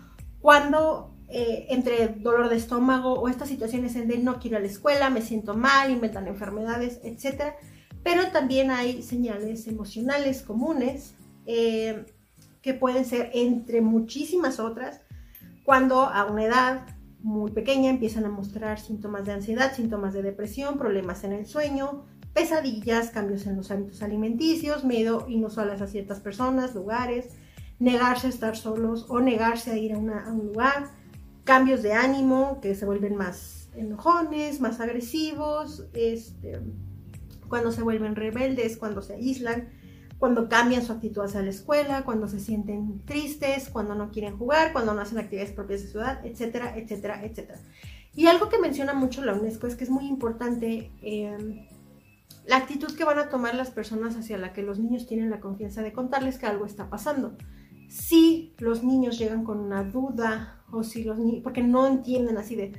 cuando eh, entre dolor de estómago o estas situaciones en de no quiero ir a la escuela, me siento mal, inventan enfermedades, etc. Pero también hay señales emocionales comunes eh, que pueden ser entre muchísimas otras cuando a una edad muy pequeña empiezan a mostrar síntomas de ansiedad, síntomas de depresión, problemas en el sueño, pesadillas, cambios en los hábitos alimenticios, miedo inusuales a ciertas personas, lugares, negarse a estar solos o negarse a ir a, un lugar, cambios de ánimo que se vuelven más enojones, más agresivos, este, cuando se vuelven rebeldes, cuando se aíslan, cuando cambian su actitud hacia la escuela, cuando se sienten tristes, cuando no quieren jugar, cuando no hacen actividades propias de ciudad, etcétera, etcétera, etcétera. Y algo que menciona mucho la UNESCO es que es muy importante eh, la actitud que van a tomar las personas hacia la que los niños tienen la confianza de contarles que algo está pasando. Si los niños llegan con una duda o si los niños, porque no entienden así de,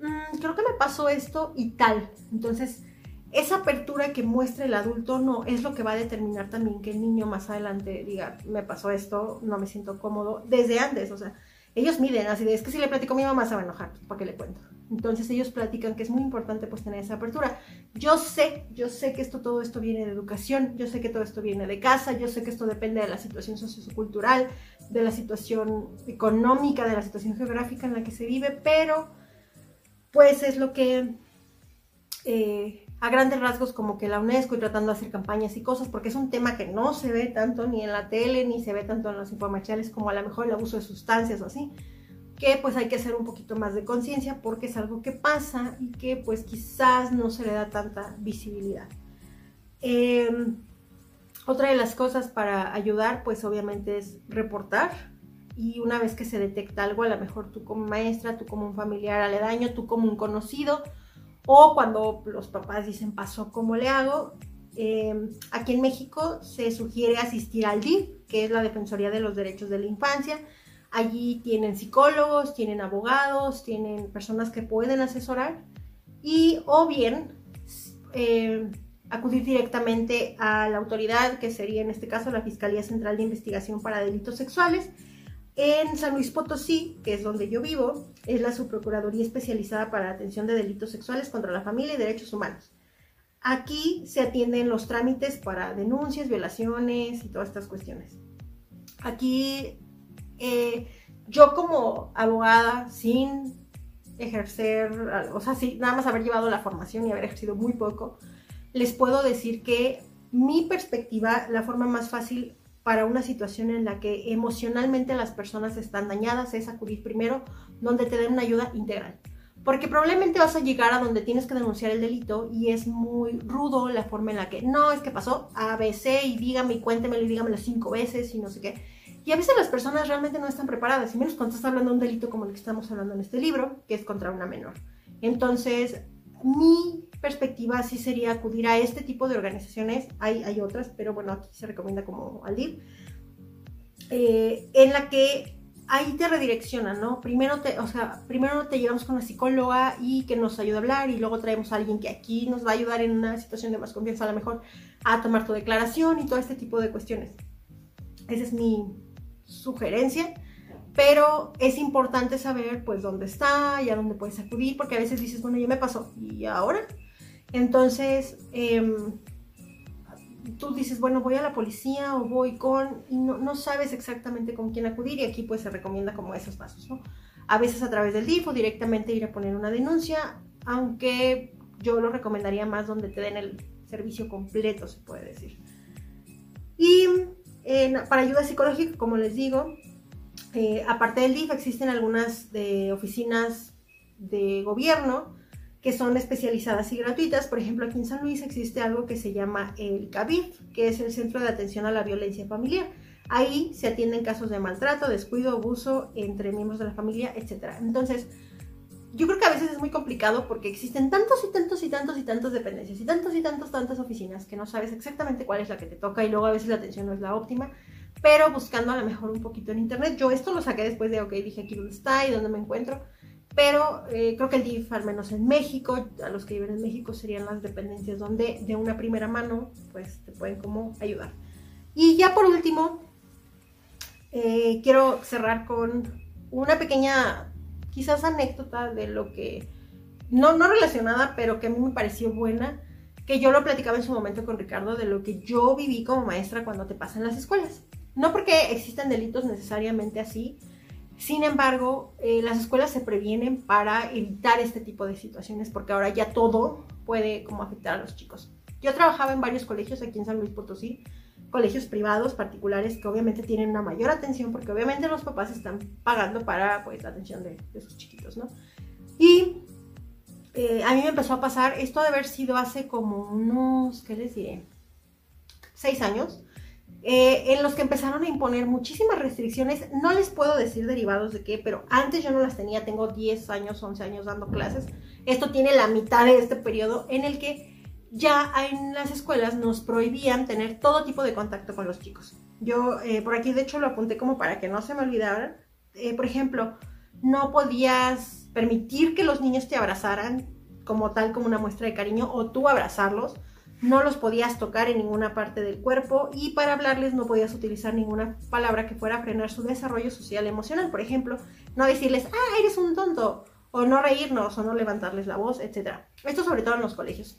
mm, creo que me pasó esto y tal. Entonces, esa apertura que muestra el adulto no es lo que va a determinar también que el niño más adelante diga, me pasó esto, no me siento cómodo, desde antes, o sea, ellos miden así de, es que si le platico a mi mamá se va a enojar, ¿para qué le cuento? Entonces ellos platican que es muy importante pues tener esa apertura. Yo sé, yo sé que esto, todo esto viene de educación, yo sé que todo esto viene de casa, yo sé que esto depende de la situación sociocultural, de la situación económica, de la situación geográfica en la que se vive, pero pues es lo que eh, a grandes rasgos como que la UNESCO y tratando de hacer campañas y cosas, porque es un tema que no se ve tanto ni en la tele, ni se ve tanto en los informacionales como a lo mejor el abuso de sustancias o así que pues hay que hacer un poquito más de conciencia porque es algo que pasa y que pues quizás no se le da tanta visibilidad. Em, otra de las cosas para ayudar pues obviamente es reportar y una vez que se detecta algo, a lo mejor tú como maestra, tú como un familiar aledaño, tú como un conocido o cuando los papás dicen pasó, ¿cómo le hago? Em, aquí en México se sugiere asistir al DIF, que es la Defensoría de los Derechos de la Infancia, Allí tienen psicólogos, tienen abogados, tienen personas que pueden asesorar y o bien eh, acudir directamente a la autoridad, que sería en este caso la Fiscalía Central de Investigación para Delitos Sexuales. En San Luis Potosí, que es donde yo vivo, es la Subprocuraduría Especializada para la Atención de Delitos Sexuales contra la Familia y Derechos Humanos. Aquí se atienden los trámites para denuncias, violaciones y todas estas cuestiones. Aquí eh, yo como abogada, sin ejercer, o sea, sin nada más haber llevado la formación y haber ejercido muy poco, les puedo decir que mi perspectiva, la forma más fácil para una situación en la que emocionalmente las personas están dañadas es acudir primero donde te den una ayuda integral. Porque probablemente vas a llegar a donde tienes que denunciar el delito y es muy rudo la forma en la que, no, es que pasó A, B, C y dígame y cuéntemelo y dígamelo cinco veces y no sé qué. Y a veces las personas realmente no están preparadas, y menos cuando estás hablando de un delito como el que estamos hablando en este libro, que es contra una menor. Entonces, mi perspectiva sí sería acudir a este tipo de organizaciones, hay, hay otras, pero bueno, aquí se recomienda como Aldir, eh, en la que ahí te redireccionan, ¿no? Primero te, o sea, primero te llevamos con una psicóloga y que nos ayude a hablar y luego traemos a alguien que aquí nos va a ayudar en una situación de más confianza a lo mejor a tomar tu declaración y todo este tipo de cuestiones. Esa es mi sugerencia, pero es importante saber pues dónde está y a dónde puedes acudir porque a veces dices, bueno, ya me pasó y ahora. Entonces, eh, tú dices, bueno, voy a la policía o voy con, y no, no, sabes exactamente con quién acudir y aquí pues se recomienda como esos pasos, ¿no? A veces a través del DIF o directamente ir a poner una denuncia, aunque yo lo recomendaría más donde te den el servicio completo, se puede decir. Y para ayuda psicológica, como les digo, eh, aparte del DIF existen algunas de oficinas de gobierno que son especializadas y gratuitas. Por ejemplo, aquí en San Luis existe algo que se llama el CABIF, que es el Centro de Atención a la Violencia Familiar. Ahí se atienden casos de maltrato, descuido, abuso entre miembros de la familia, etc. Entonces, yo creo que a veces es muy complicado porque existen tantos y tantos y tantos y tantos dependencias y tantos y tantos tantas oficinas que no sabes exactamente cuál es la que te toca y luego a veces la atención no es la óptima. Pero buscando a lo mejor un poquito en internet, yo esto lo saqué después de, ok, dije aquí dónde está y dónde me encuentro pero eh, creo que el DIF, al menos en México, a los que viven en México serían las dependencias donde de una primera mano pues te pueden como ayudar. Y ya por último, eh, quiero cerrar con una pequeña, quizás anécdota de lo que, no, no relacionada, pero que a mí me pareció buena, que yo lo platicaba en su momento con Ricardo, de lo que yo viví como maestra cuando te pasan las escuelas. No porque existen delitos necesariamente así, sin embargo, eh, las escuelas se previenen para evitar este tipo de situaciones porque ahora ya todo puede como afectar a los chicos. Yo trabajaba en varios colegios aquí en San Luis Potosí, colegios privados, particulares, que obviamente tienen una mayor atención porque obviamente los papás están pagando para pues, la atención de, sus chiquitos, ¿no? Y eh, a mí me empezó a pasar, esto de haber sido hace como unos, ¿qué les diré? Seis años. Eh, en los que empezaron a imponer muchísimas restricciones. No les puedo decir derivados de qué, pero antes yo no las tenía. Tengo 10 años, 11 años dando clases. Esto tiene la mitad de este periodo en el que ya en las escuelas nos prohibían tener todo tipo de contacto con los chicos. Yo eh, por aquí de hecho lo apunté como para que no se me olvidara. Eh, por ejemplo, no podías permitir que los niños te abrazaran como tal, como una muestra de cariño, o tú abrazarlos no los podías tocar en ninguna parte del cuerpo y para hablarles no podías utilizar ninguna palabra que fuera a frenar su desarrollo social emocional. Por ejemplo, no decirles, ah, eres un tonto, o no reírnos, o no levantarles la voz, etc. Esto sobre todo en los colegios.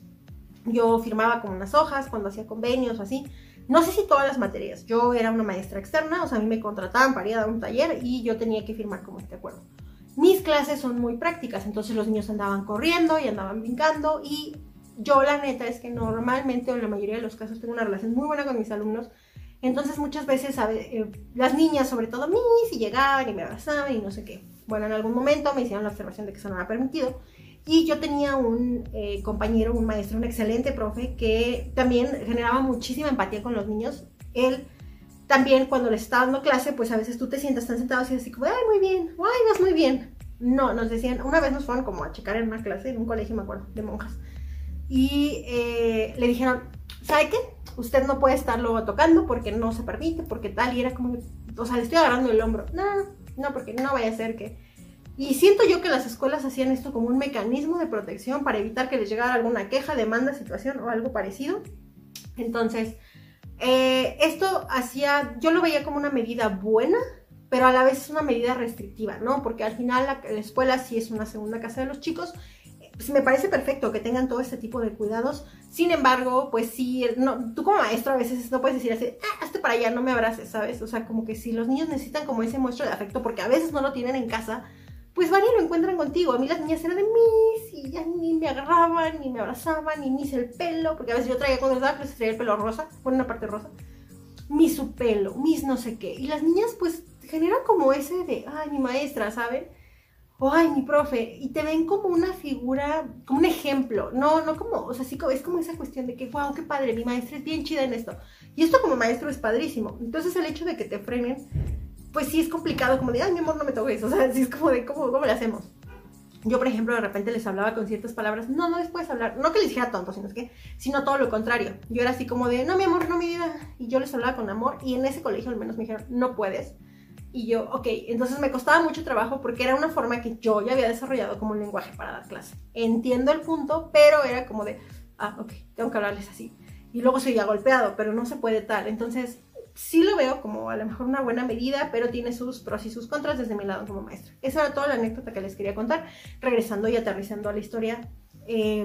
Yo firmaba con unas hojas cuando hacía convenios o así. No sé si todas las materias. Yo era una maestra externa, o sea, a mí me contrataban para ir a dar un taller y yo tenía que firmar como este acuerdo. Mis clases son muy prácticas, entonces los niños andaban corriendo y andaban brincando y yo la neta es que normalmente o en la mayoría de los casos tengo una relación muy buena con mis alumnos. Entonces muchas veces eh, las niñas, sobre todo mí, si llegaban y me abrazaban y no sé qué. Bueno, en algún momento me hicieron la observación de que eso no era permitido. Y yo tenía un eh, compañero, un maestro, un excelente profe que también generaba muchísima empatía con los niños. Él también cuando le estaba dando clase, pues a veces tú te sientas tan sentado así, así como, ay, muy bien, ay, vas muy bien. No, nos decían, una vez nos fueron como a checar en una clase, en un colegio, me acuerdo, de monjas y eh, le dijeron, ¿sabe qué? Usted no puede estarlo tocando porque no se permite, porque tal, y era como, o sea, le estoy agarrando el hombro. No, no, porque no vaya a ser que... Y siento yo que las escuelas hacían esto como un mecanismo de protección para evitar que les llegara alguna queja, demanda, situación o algo parecido. Entonces, eh, esto hacía, yo lo veía como una medida buena, pero a la vez es una medida restrictiva, ¿no? Porque al final la, la escuela sí es una segunda casa de los chicos pues me parece perfecto que tengan todo este tipo de cuidados. Sin embargo, pues sí, no, tú como maestro a veces no puedes decir así, ah, hazte para allá, no me abraces, ¿sabes? O sea, como que si los niños necesitan como ese muestro de afecto, porque a veces no lo tienen en casa, pues van y lo encuentran contigo. A mí las niñas eran de mis y ya ni me agarraban, ni me abrazaban, ni me el pelo, porque a veces yo traía cuando les daba traía el pelo rosa, por una parte rosa, mi su pelo, mis no sé qué. Y las niñas pues generan como ese de, ay, mi maestra, ¿saben? Ay, mi profe, y te ven como una figura, como un ejemplo, no, no como, o sea, sí, es como esa cuestión de que, wow, qué padre, mi maestra es bien chida en esto. Y esto como maestro es padrísimo. Entonces el hecho de que te frenen, pues sí es complicado, como de, ay, mi amor, no me toques, o sea, sí es como de, ¿cómo, cómo le hacemos? Yo, por ejemplo, de repente les hablaba con ciertas palabras, no, no les puedes hablar, no que les dijera tonto, sino que, sino todo lo contrario. Yo era así como de, no, mi amor, no, mi vida, y yo les hablaba con amor, y en ese colegio al menos me dijeron, no puedes Y yo, ok, entonces me costaba mucho trabajo porque era una forma que yo ya había desarrollado como un lenguaje para dar clase. Entiendo el punto, pero era como de, ah, ok, tengo que hablarles así. Y luego soy ya golpeado, pero no se puede tal. Entonces, sí lo veo como a lo mejor una buena medida, pero tiene sus pros y sus contras desde mi lado como maestra. Esa era toda la anécdota que les quería contar, regresando y aterrizando a la historia. Eh,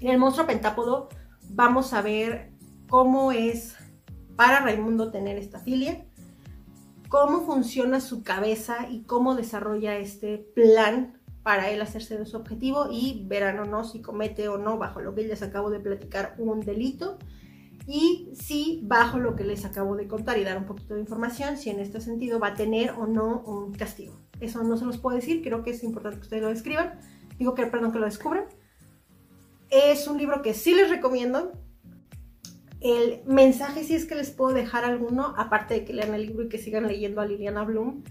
en el monstruo pentápodo vamos a ver cómo es para Raimundo tener esta filia, cómo funciona su cabeza y cómo desarrolla este plan para él hacerse de su objetivo y verán o no si comete o no, bajo lo que les acabo de platicar, un delito y si bajo lo que les acabo de contar y dar un poquito de información, si en este sentido va a tener o no un castigo. Eso no se los puedo decir, creo que es importante que ustedes lo describan, digo que, perdón, que lo descubran. Es un libro que sí les recomiendo. El mensaje, si es que les puedo dejar alguno, aparte de que lean el libro y que sigan leyendo a Liliana Bloom,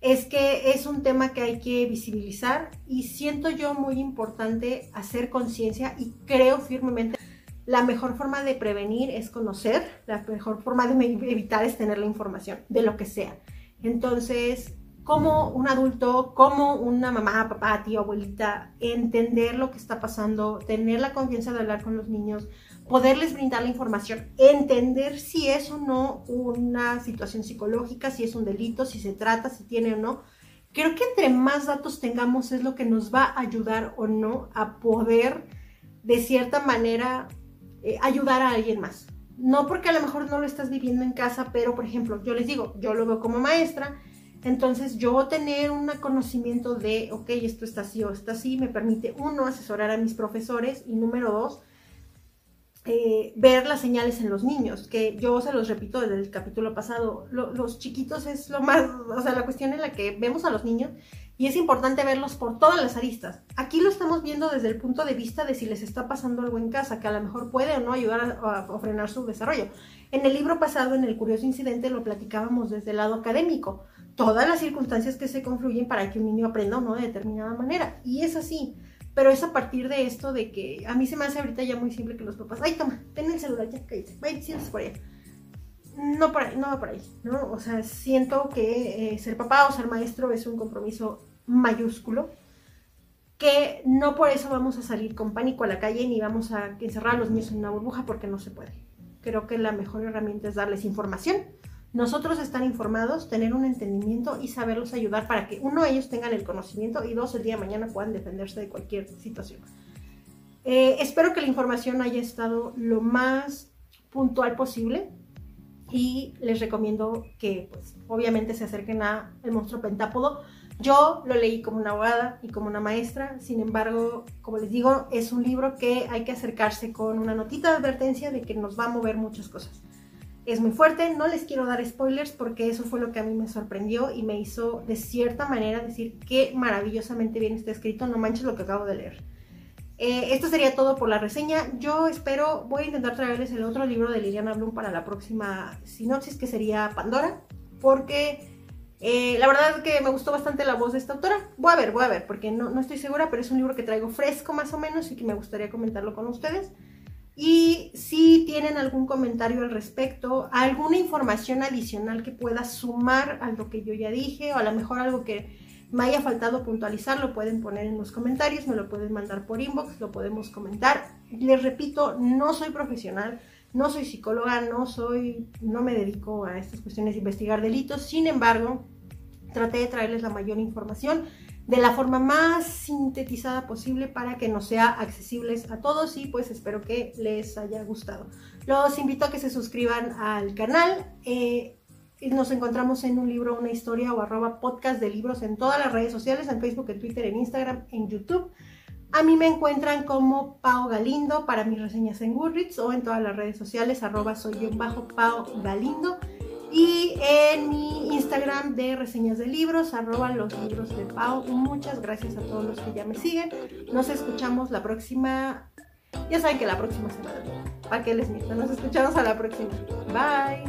es que es un tema que hay que visibilizar y siento yo muy importante hacer conciencia y creo firmemente la mejor forma de prevenir es conocer, la mejor forma de evitar es tener la información de lo que sea. Entonces, como un adulto, como una mamá, papá, tío, abuelita, entender lo que está pasando, tener la confianza de hablar con los niños, poderles brindar la información, entender si es o no una situación psicológica, si es un delito, si se trata, si tiene o no. Creo que entre más datos tengamos es lo que nos va a ayudar o no a poder, de cierta manera, eh, ayudar a alguien más. No porque a lo mejor no lo estás viviendo en casa, pero por ejemplo, yo les digo, yo lo veo como maestra, entonces yo tener un conocimiento de, ok, esto está así o está así, me permite, uno, asesorar a mis profesores y número dos, eh, ver las señales en los niños, que yo se los repito desde el capítulo pasado, los chiquitos es lo más, o sea, la cuestión en la que vemos a los niños y es importante verlos por todas las aristas. Aquí lo estamos viendo desde el punto de vista de si les está pasando algo en casa, que a lo mejor puede o no ayudar a, frenar su desarrollo. En el libro pasado, en el curioso incidente, lo platicábamos desde el lado académico. Todas las circunstancias que se confluyen para que un niño aprenda o no de determinada manera. Y es así. Pero es a partir de esto de que a mí se me hace ahorita ya muy simple que los papás, ay, toma, ten el celular, ya, cállate, vaya, siéntese por allá. No, por ahí, no va por ahí, ¿no? O sea, siento que eh, ser papá o ser maestro es un compromiso mayúsculo, que no por eso vamos a salir con pánico a la calle ni vamos a encerrar a los niños en una burbuja porque no se puede. Creo que la mejor herramienta es darles información, nosotros estar informados, tener un entendimiento y saberlos ayudar para que uno, ellos tengan el conocimiento y dos, el día de mañana puedan defenderse de cualquier situación. Eh, espero que la información haya estado lo más puntual posible y les recomiendo que pues obviamente se acerquen a el monstruo pentápodo yo lo leí como una abogada y como una maestra, sin embargo, como les digo, es un libro que hay que acercarse con una notita de advertencia de que nos va a mover muchas cosas. Es muy fuerte, no les quiero dar spoilers porque eso fue lo que a mí me sorprendió y me hizo de cierta manera decir qué maravillosamente bien está escrito, no manches lo que acabo de leer. Eh, esto sería todo por la reseña. Yo espero, voy a intentar traerles el otro libro de Liliana Bloom para la próxima sinopsis, que sería Pandora, porque eh, la verdad es que me gustó bastante la voz de esta autora. Voy a ver, voy a ver, porque no, no estoy segura, pero es un libro que traigo fresco más o menos y que me gustaría comentarlo con ustedes. Y si tienen algún comentario al respecto, alguna información adicional que pueda sumar a lo que yo ya dije, o a lo mejor algo que me haya faltado puntualizar, lo pueden poner en los comentarios, me lo pueden mandar por inbox, lo podemos comentar. Les repito, no soy profesional, no soy psicóloga, no soy, no me dedico a estas cuestiones de investigar delitos, sin embargo, traté de traerles la mayor información de la forma más sintetizada posible para que nos sea accesibles a todos y pues espero que les haya gustado. Los invito a que se suscriban al canal. Eh, nos encontramos en un libro, una historia o arroba podcast de libros en todas las redes sociales, en Facebook, en Twitter, en Instagram, en YouTube. A mí me encuentran como Pau Galindo para mis reseñas en Goodreads o en todas las redes sociales, arroba soy yo bajo Pau Galindo y en mi Instagram de reseñas de libros, arroba los libros de Pau. Muchas gracias a todos los que ya me siguen. Nos escuchamos la próxima. Ya saben que la próxima semana. ¿Para qué les miento? Nos escuchamos a la próxima. Bye.